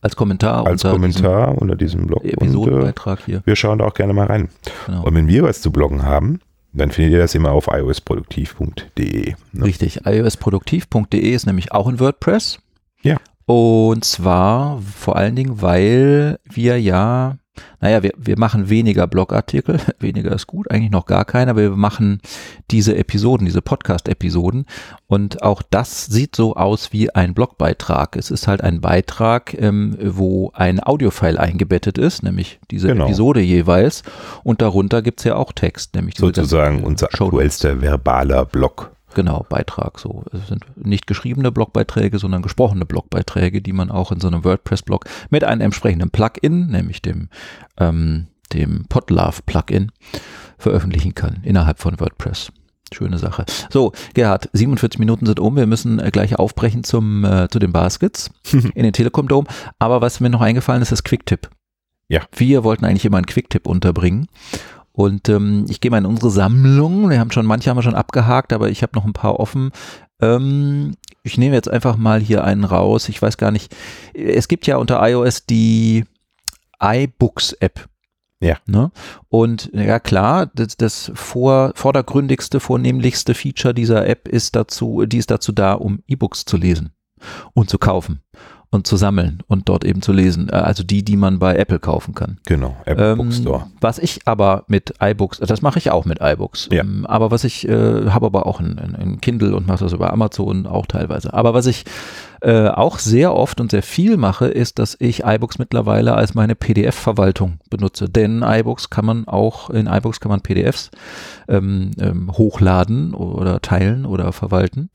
als Kommentar, als unter, Kommentar diesem unter diesem Blog. Episodenbeitrag hier. Wir schauen da auch gerne mal rein. Genau. Und wenn wir was zu bloggen haben, dann findet ihr das immer auf iosproduktiv.de. Ne? Richtig, iosproduktiv.de ist nämlich auch in WordPress. Ja. Und zwar vor allen Dingen, weil wir ja naja, wir, wir machen weniger Blogartikel, weniger ist gut, eigentlich noch gar keiner, aber wir machen diese Episoden, diese Podcast-Episoden und auch das sieht so aus wie ein Blogbeitrag. Es ist halt ein Beitrag, ähm, wo ein Audiofile eingebettet ist, nämlich diese genau. Episode jeweils und darunter gibt es ja auch Text, nämlich sozusagen unser aktuellster verbaler Blog. Genau, Beitrag so. Es sind nicht geschriebene Blogbeiträge, sondern gesprochene Blogbeiträge, die man auch in so einem WordPress-Blog mit einem entsprechenden Plugin, nämlich dem, ähm, dem Podlove-Plugin, veröffentlichen kann innerhalb von WordPress. Schöne Sache. So, Gerhard, 47 Minuten sind um. Wir müssen äh, gleich aufbrechen zum, äh, zu den Baskets in den Telekom Dome. Aber was mir noch eingefallen ist, ist Quicktip. Ja. Wir wollten eigentlich immer einen Quicktip unterbringen. Und ähm, ich gehe mal in unsere Sammlung. Wir haben schon, manche haben wir schon abgehakt, aber ich habe noch ein paar offen. Ähm, ich nehme jetzt einfach mal hier einen raus. Ich weiß gar nicht. Es gibt ja unter iOS die iBooks-App. Ja. Ne? Und ja klar, das, das vor, vordergründigste, vornehmlichste Feature dieser App ist dazu, die ist dazu da, um E-Books zu lesen und zu kaufen und zu sammeln und dort eben zu lesen. Äh, also die, die man bei Apple kaufen kann. Genau, Apple ähm, Bookstore. Was ich aber mit iBooks, das mache ich auch mit iBooks. Ja. Ähm, aber was ich, äh, habe aber auch ein, ein, Kindle und mache das über Amazon auch teilweise. Aber was ich äh, auch sehr oft und sehr viel mache, ist, dass ich iBooks mittlerweile als meine PDF-Verwaltung benutze. Denn iBooks kann man auch, in iBooks kann man PDFs ähm, ähm, hochladen oder teilen oder verwalten.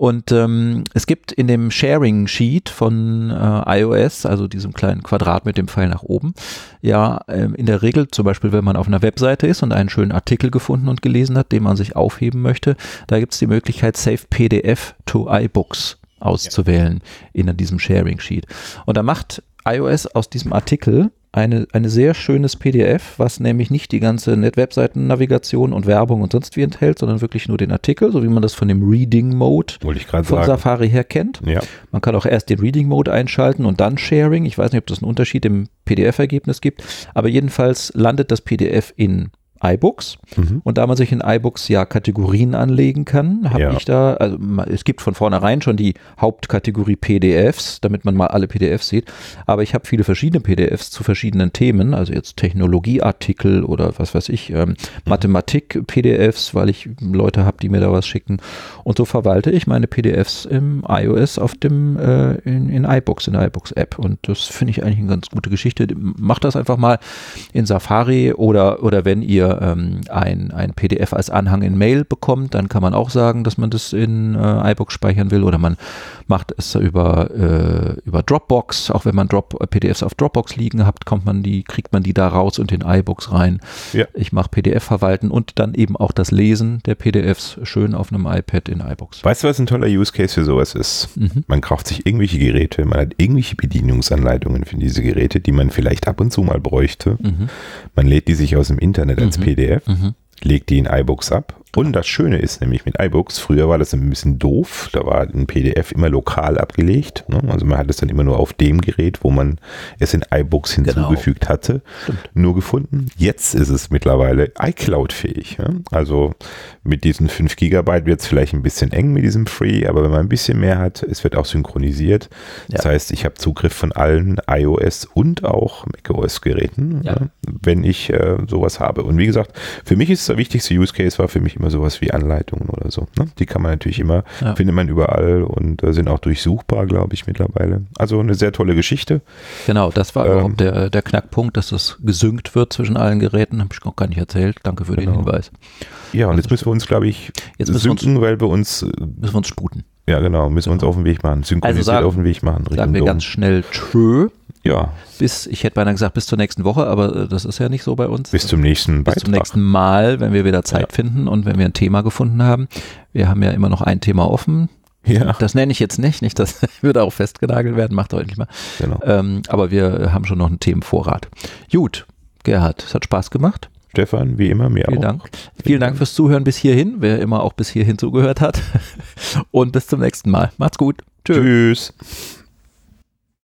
Und ähm, es gibt in dem Sharing Sheet von äh, iOS, also diesem kleinen Quadrat mit dem Pfeil nach oben, ja ähm, in der Regel, zum Beispiel wenn man auf einer Webseite ist und einen schönen Artikel gefunden und gelesen hat, den man sich aufheben möchte, da gibt es die Möglichkeit Save PDF to iBooks auszuwählen in diesem Sharing Sheet. Und da macht iOS aus diesem Artikel eine, eine sehr schönes PDF, was nämlich nicht die ganze Net-Webseiten-Navigation und Werbung und sonst wie enthält, sondern wirklich nur den Artikel, so wie man das von dem Reading-Mode von sagen. Safari her kennt. Ja. Man kann auch erst den Reading-Mode einschalten und dann Sharing. Ich weiß nicht, ob das einen Unterschied im PDF-Ergebnis gibt, aber jedenfalls landet das PDF in iBooks. Mhm. Und da man sich in iBooks ja Kategorien anlegen kann, habe ja. ich da, also es gibt von vornherein schon die Hauptkategorie PDFs, damit man mal alle PDFs sieht. Aber ich habe viele verschiedene PDFs zu verschiedenen Themen, also jetzt Technologieartikel oder was weiß ich, ähm, mhm. Mathematik-PDFs, weil ich Leute habe, die mir da was schicken. Und so verwalte ich meine PDFs im iOS auf dem, äh, in, in iBooks, in der iBooks-App. Und das finde ich eigentlich eine ganz gute Geschichte. Macht das einfach mal in Safari oder, oder wenn ihr ähm, ein, ein PDF als Anhang in Mail bekommt, dann kann man auch sagen, dass man das in äh, iBook speichern will oder man macht es über, äh, über Dropbox. Auch wenn man Drop, PDFs auf Dropbox liegen hat, kommt man die, kriegt man die da raus und in iBooks rein. Ja. Ich mache PDF verwalten und dann eben auch das Lesen der PDFs schön auf einem iPad in iBooks. Weißt du, was ein toller Use Case für sowas ist? Mhm. Man kauft sich irgendwelche Geräte, man hat irgendwelche Bedienungsanleitungen für diese Geräte, die man vielleicht ab und zu mal bräuchte. Mhm. Man lädt die sich aus dem Internet als mhm. PDF, mhm. legt die in iBooks ab und das Schöne ist nämlich mit iBooks, früher war das ein bisschen doof, da war ein PDF immer lokal abgelegt. Ne? Also man hat es dann immer nur auf dem Gerät, wo man es in iBooks genau. hinzugefügt genau. hatte, Stimmt. nur gefunden. Jetzt ist es mittlerweile iCloud-fähig. Ja? Also mit diesen 5 GB wird es vielleicht ein bisschen eng mit diesem Free, aber wenn man ein bisschen mehr hat, es wird auch synchronisiert. Das ja. heißt, ich habe Zugriff von allen iOS und auch macOS-Geräten, ja. wenn ich äh, sowas habe. Und wie gesagt, für mich ist der wichtigste Use Case war für mich immer sowas wie Anleitungen oder so. Ne? Die kann man natürlich immer, ja. findet man überall und äh, sind auch durchsuchbar, glaube ich, mittlerweile. Also eine sehr tolle Geschichte. Genau, das war ähm, überhaupt der, der Knackpunkt, dass das gesynkt wird zwischen allen Geräten. Habe ich noch gar nicht erzählt. Danke für genau. den Hinweis. Ja, und also jetzt müssen wir uns, glaube ich, jetzt synken, uns, weil wir uns. Äh, müssen wir uns sputen. Ja, genau, müssen wir uns genau. auf den Weg machen. Synchronisiert also sagen, auf den Weg machen. Sagen wir ganz schnell Tschö. Ja. Bis, ich hätte beinahe gesagt, bis zur nächsten Woche, aber äh, das ist ja nicht so bei uns. Bis zum nächsten Bis zum nächsten Mal, wenn wir wieder Zeit ja. finden und wenn wir ein Thema gefunden haben. Wir haben ja immer noch ein Thema offen. Ja. Das nenne ich jetzt nicht, nicht, das würde auch festgenagelt werden, macht deutlich mal. Genau. Ähm, aber wir haben schon noch einen Themenvorrat. Gut, Gerhard, es hat Spaß gemacht. Stefan, wie immer, mir Vielen auch. Dank. Vielen Dank fürs Zuhören bis hierhin, wer immer auch bis hierhin zugehört hat. Und bis zum nächsten Mal. Macht's gut. Tschüss. Tschüss.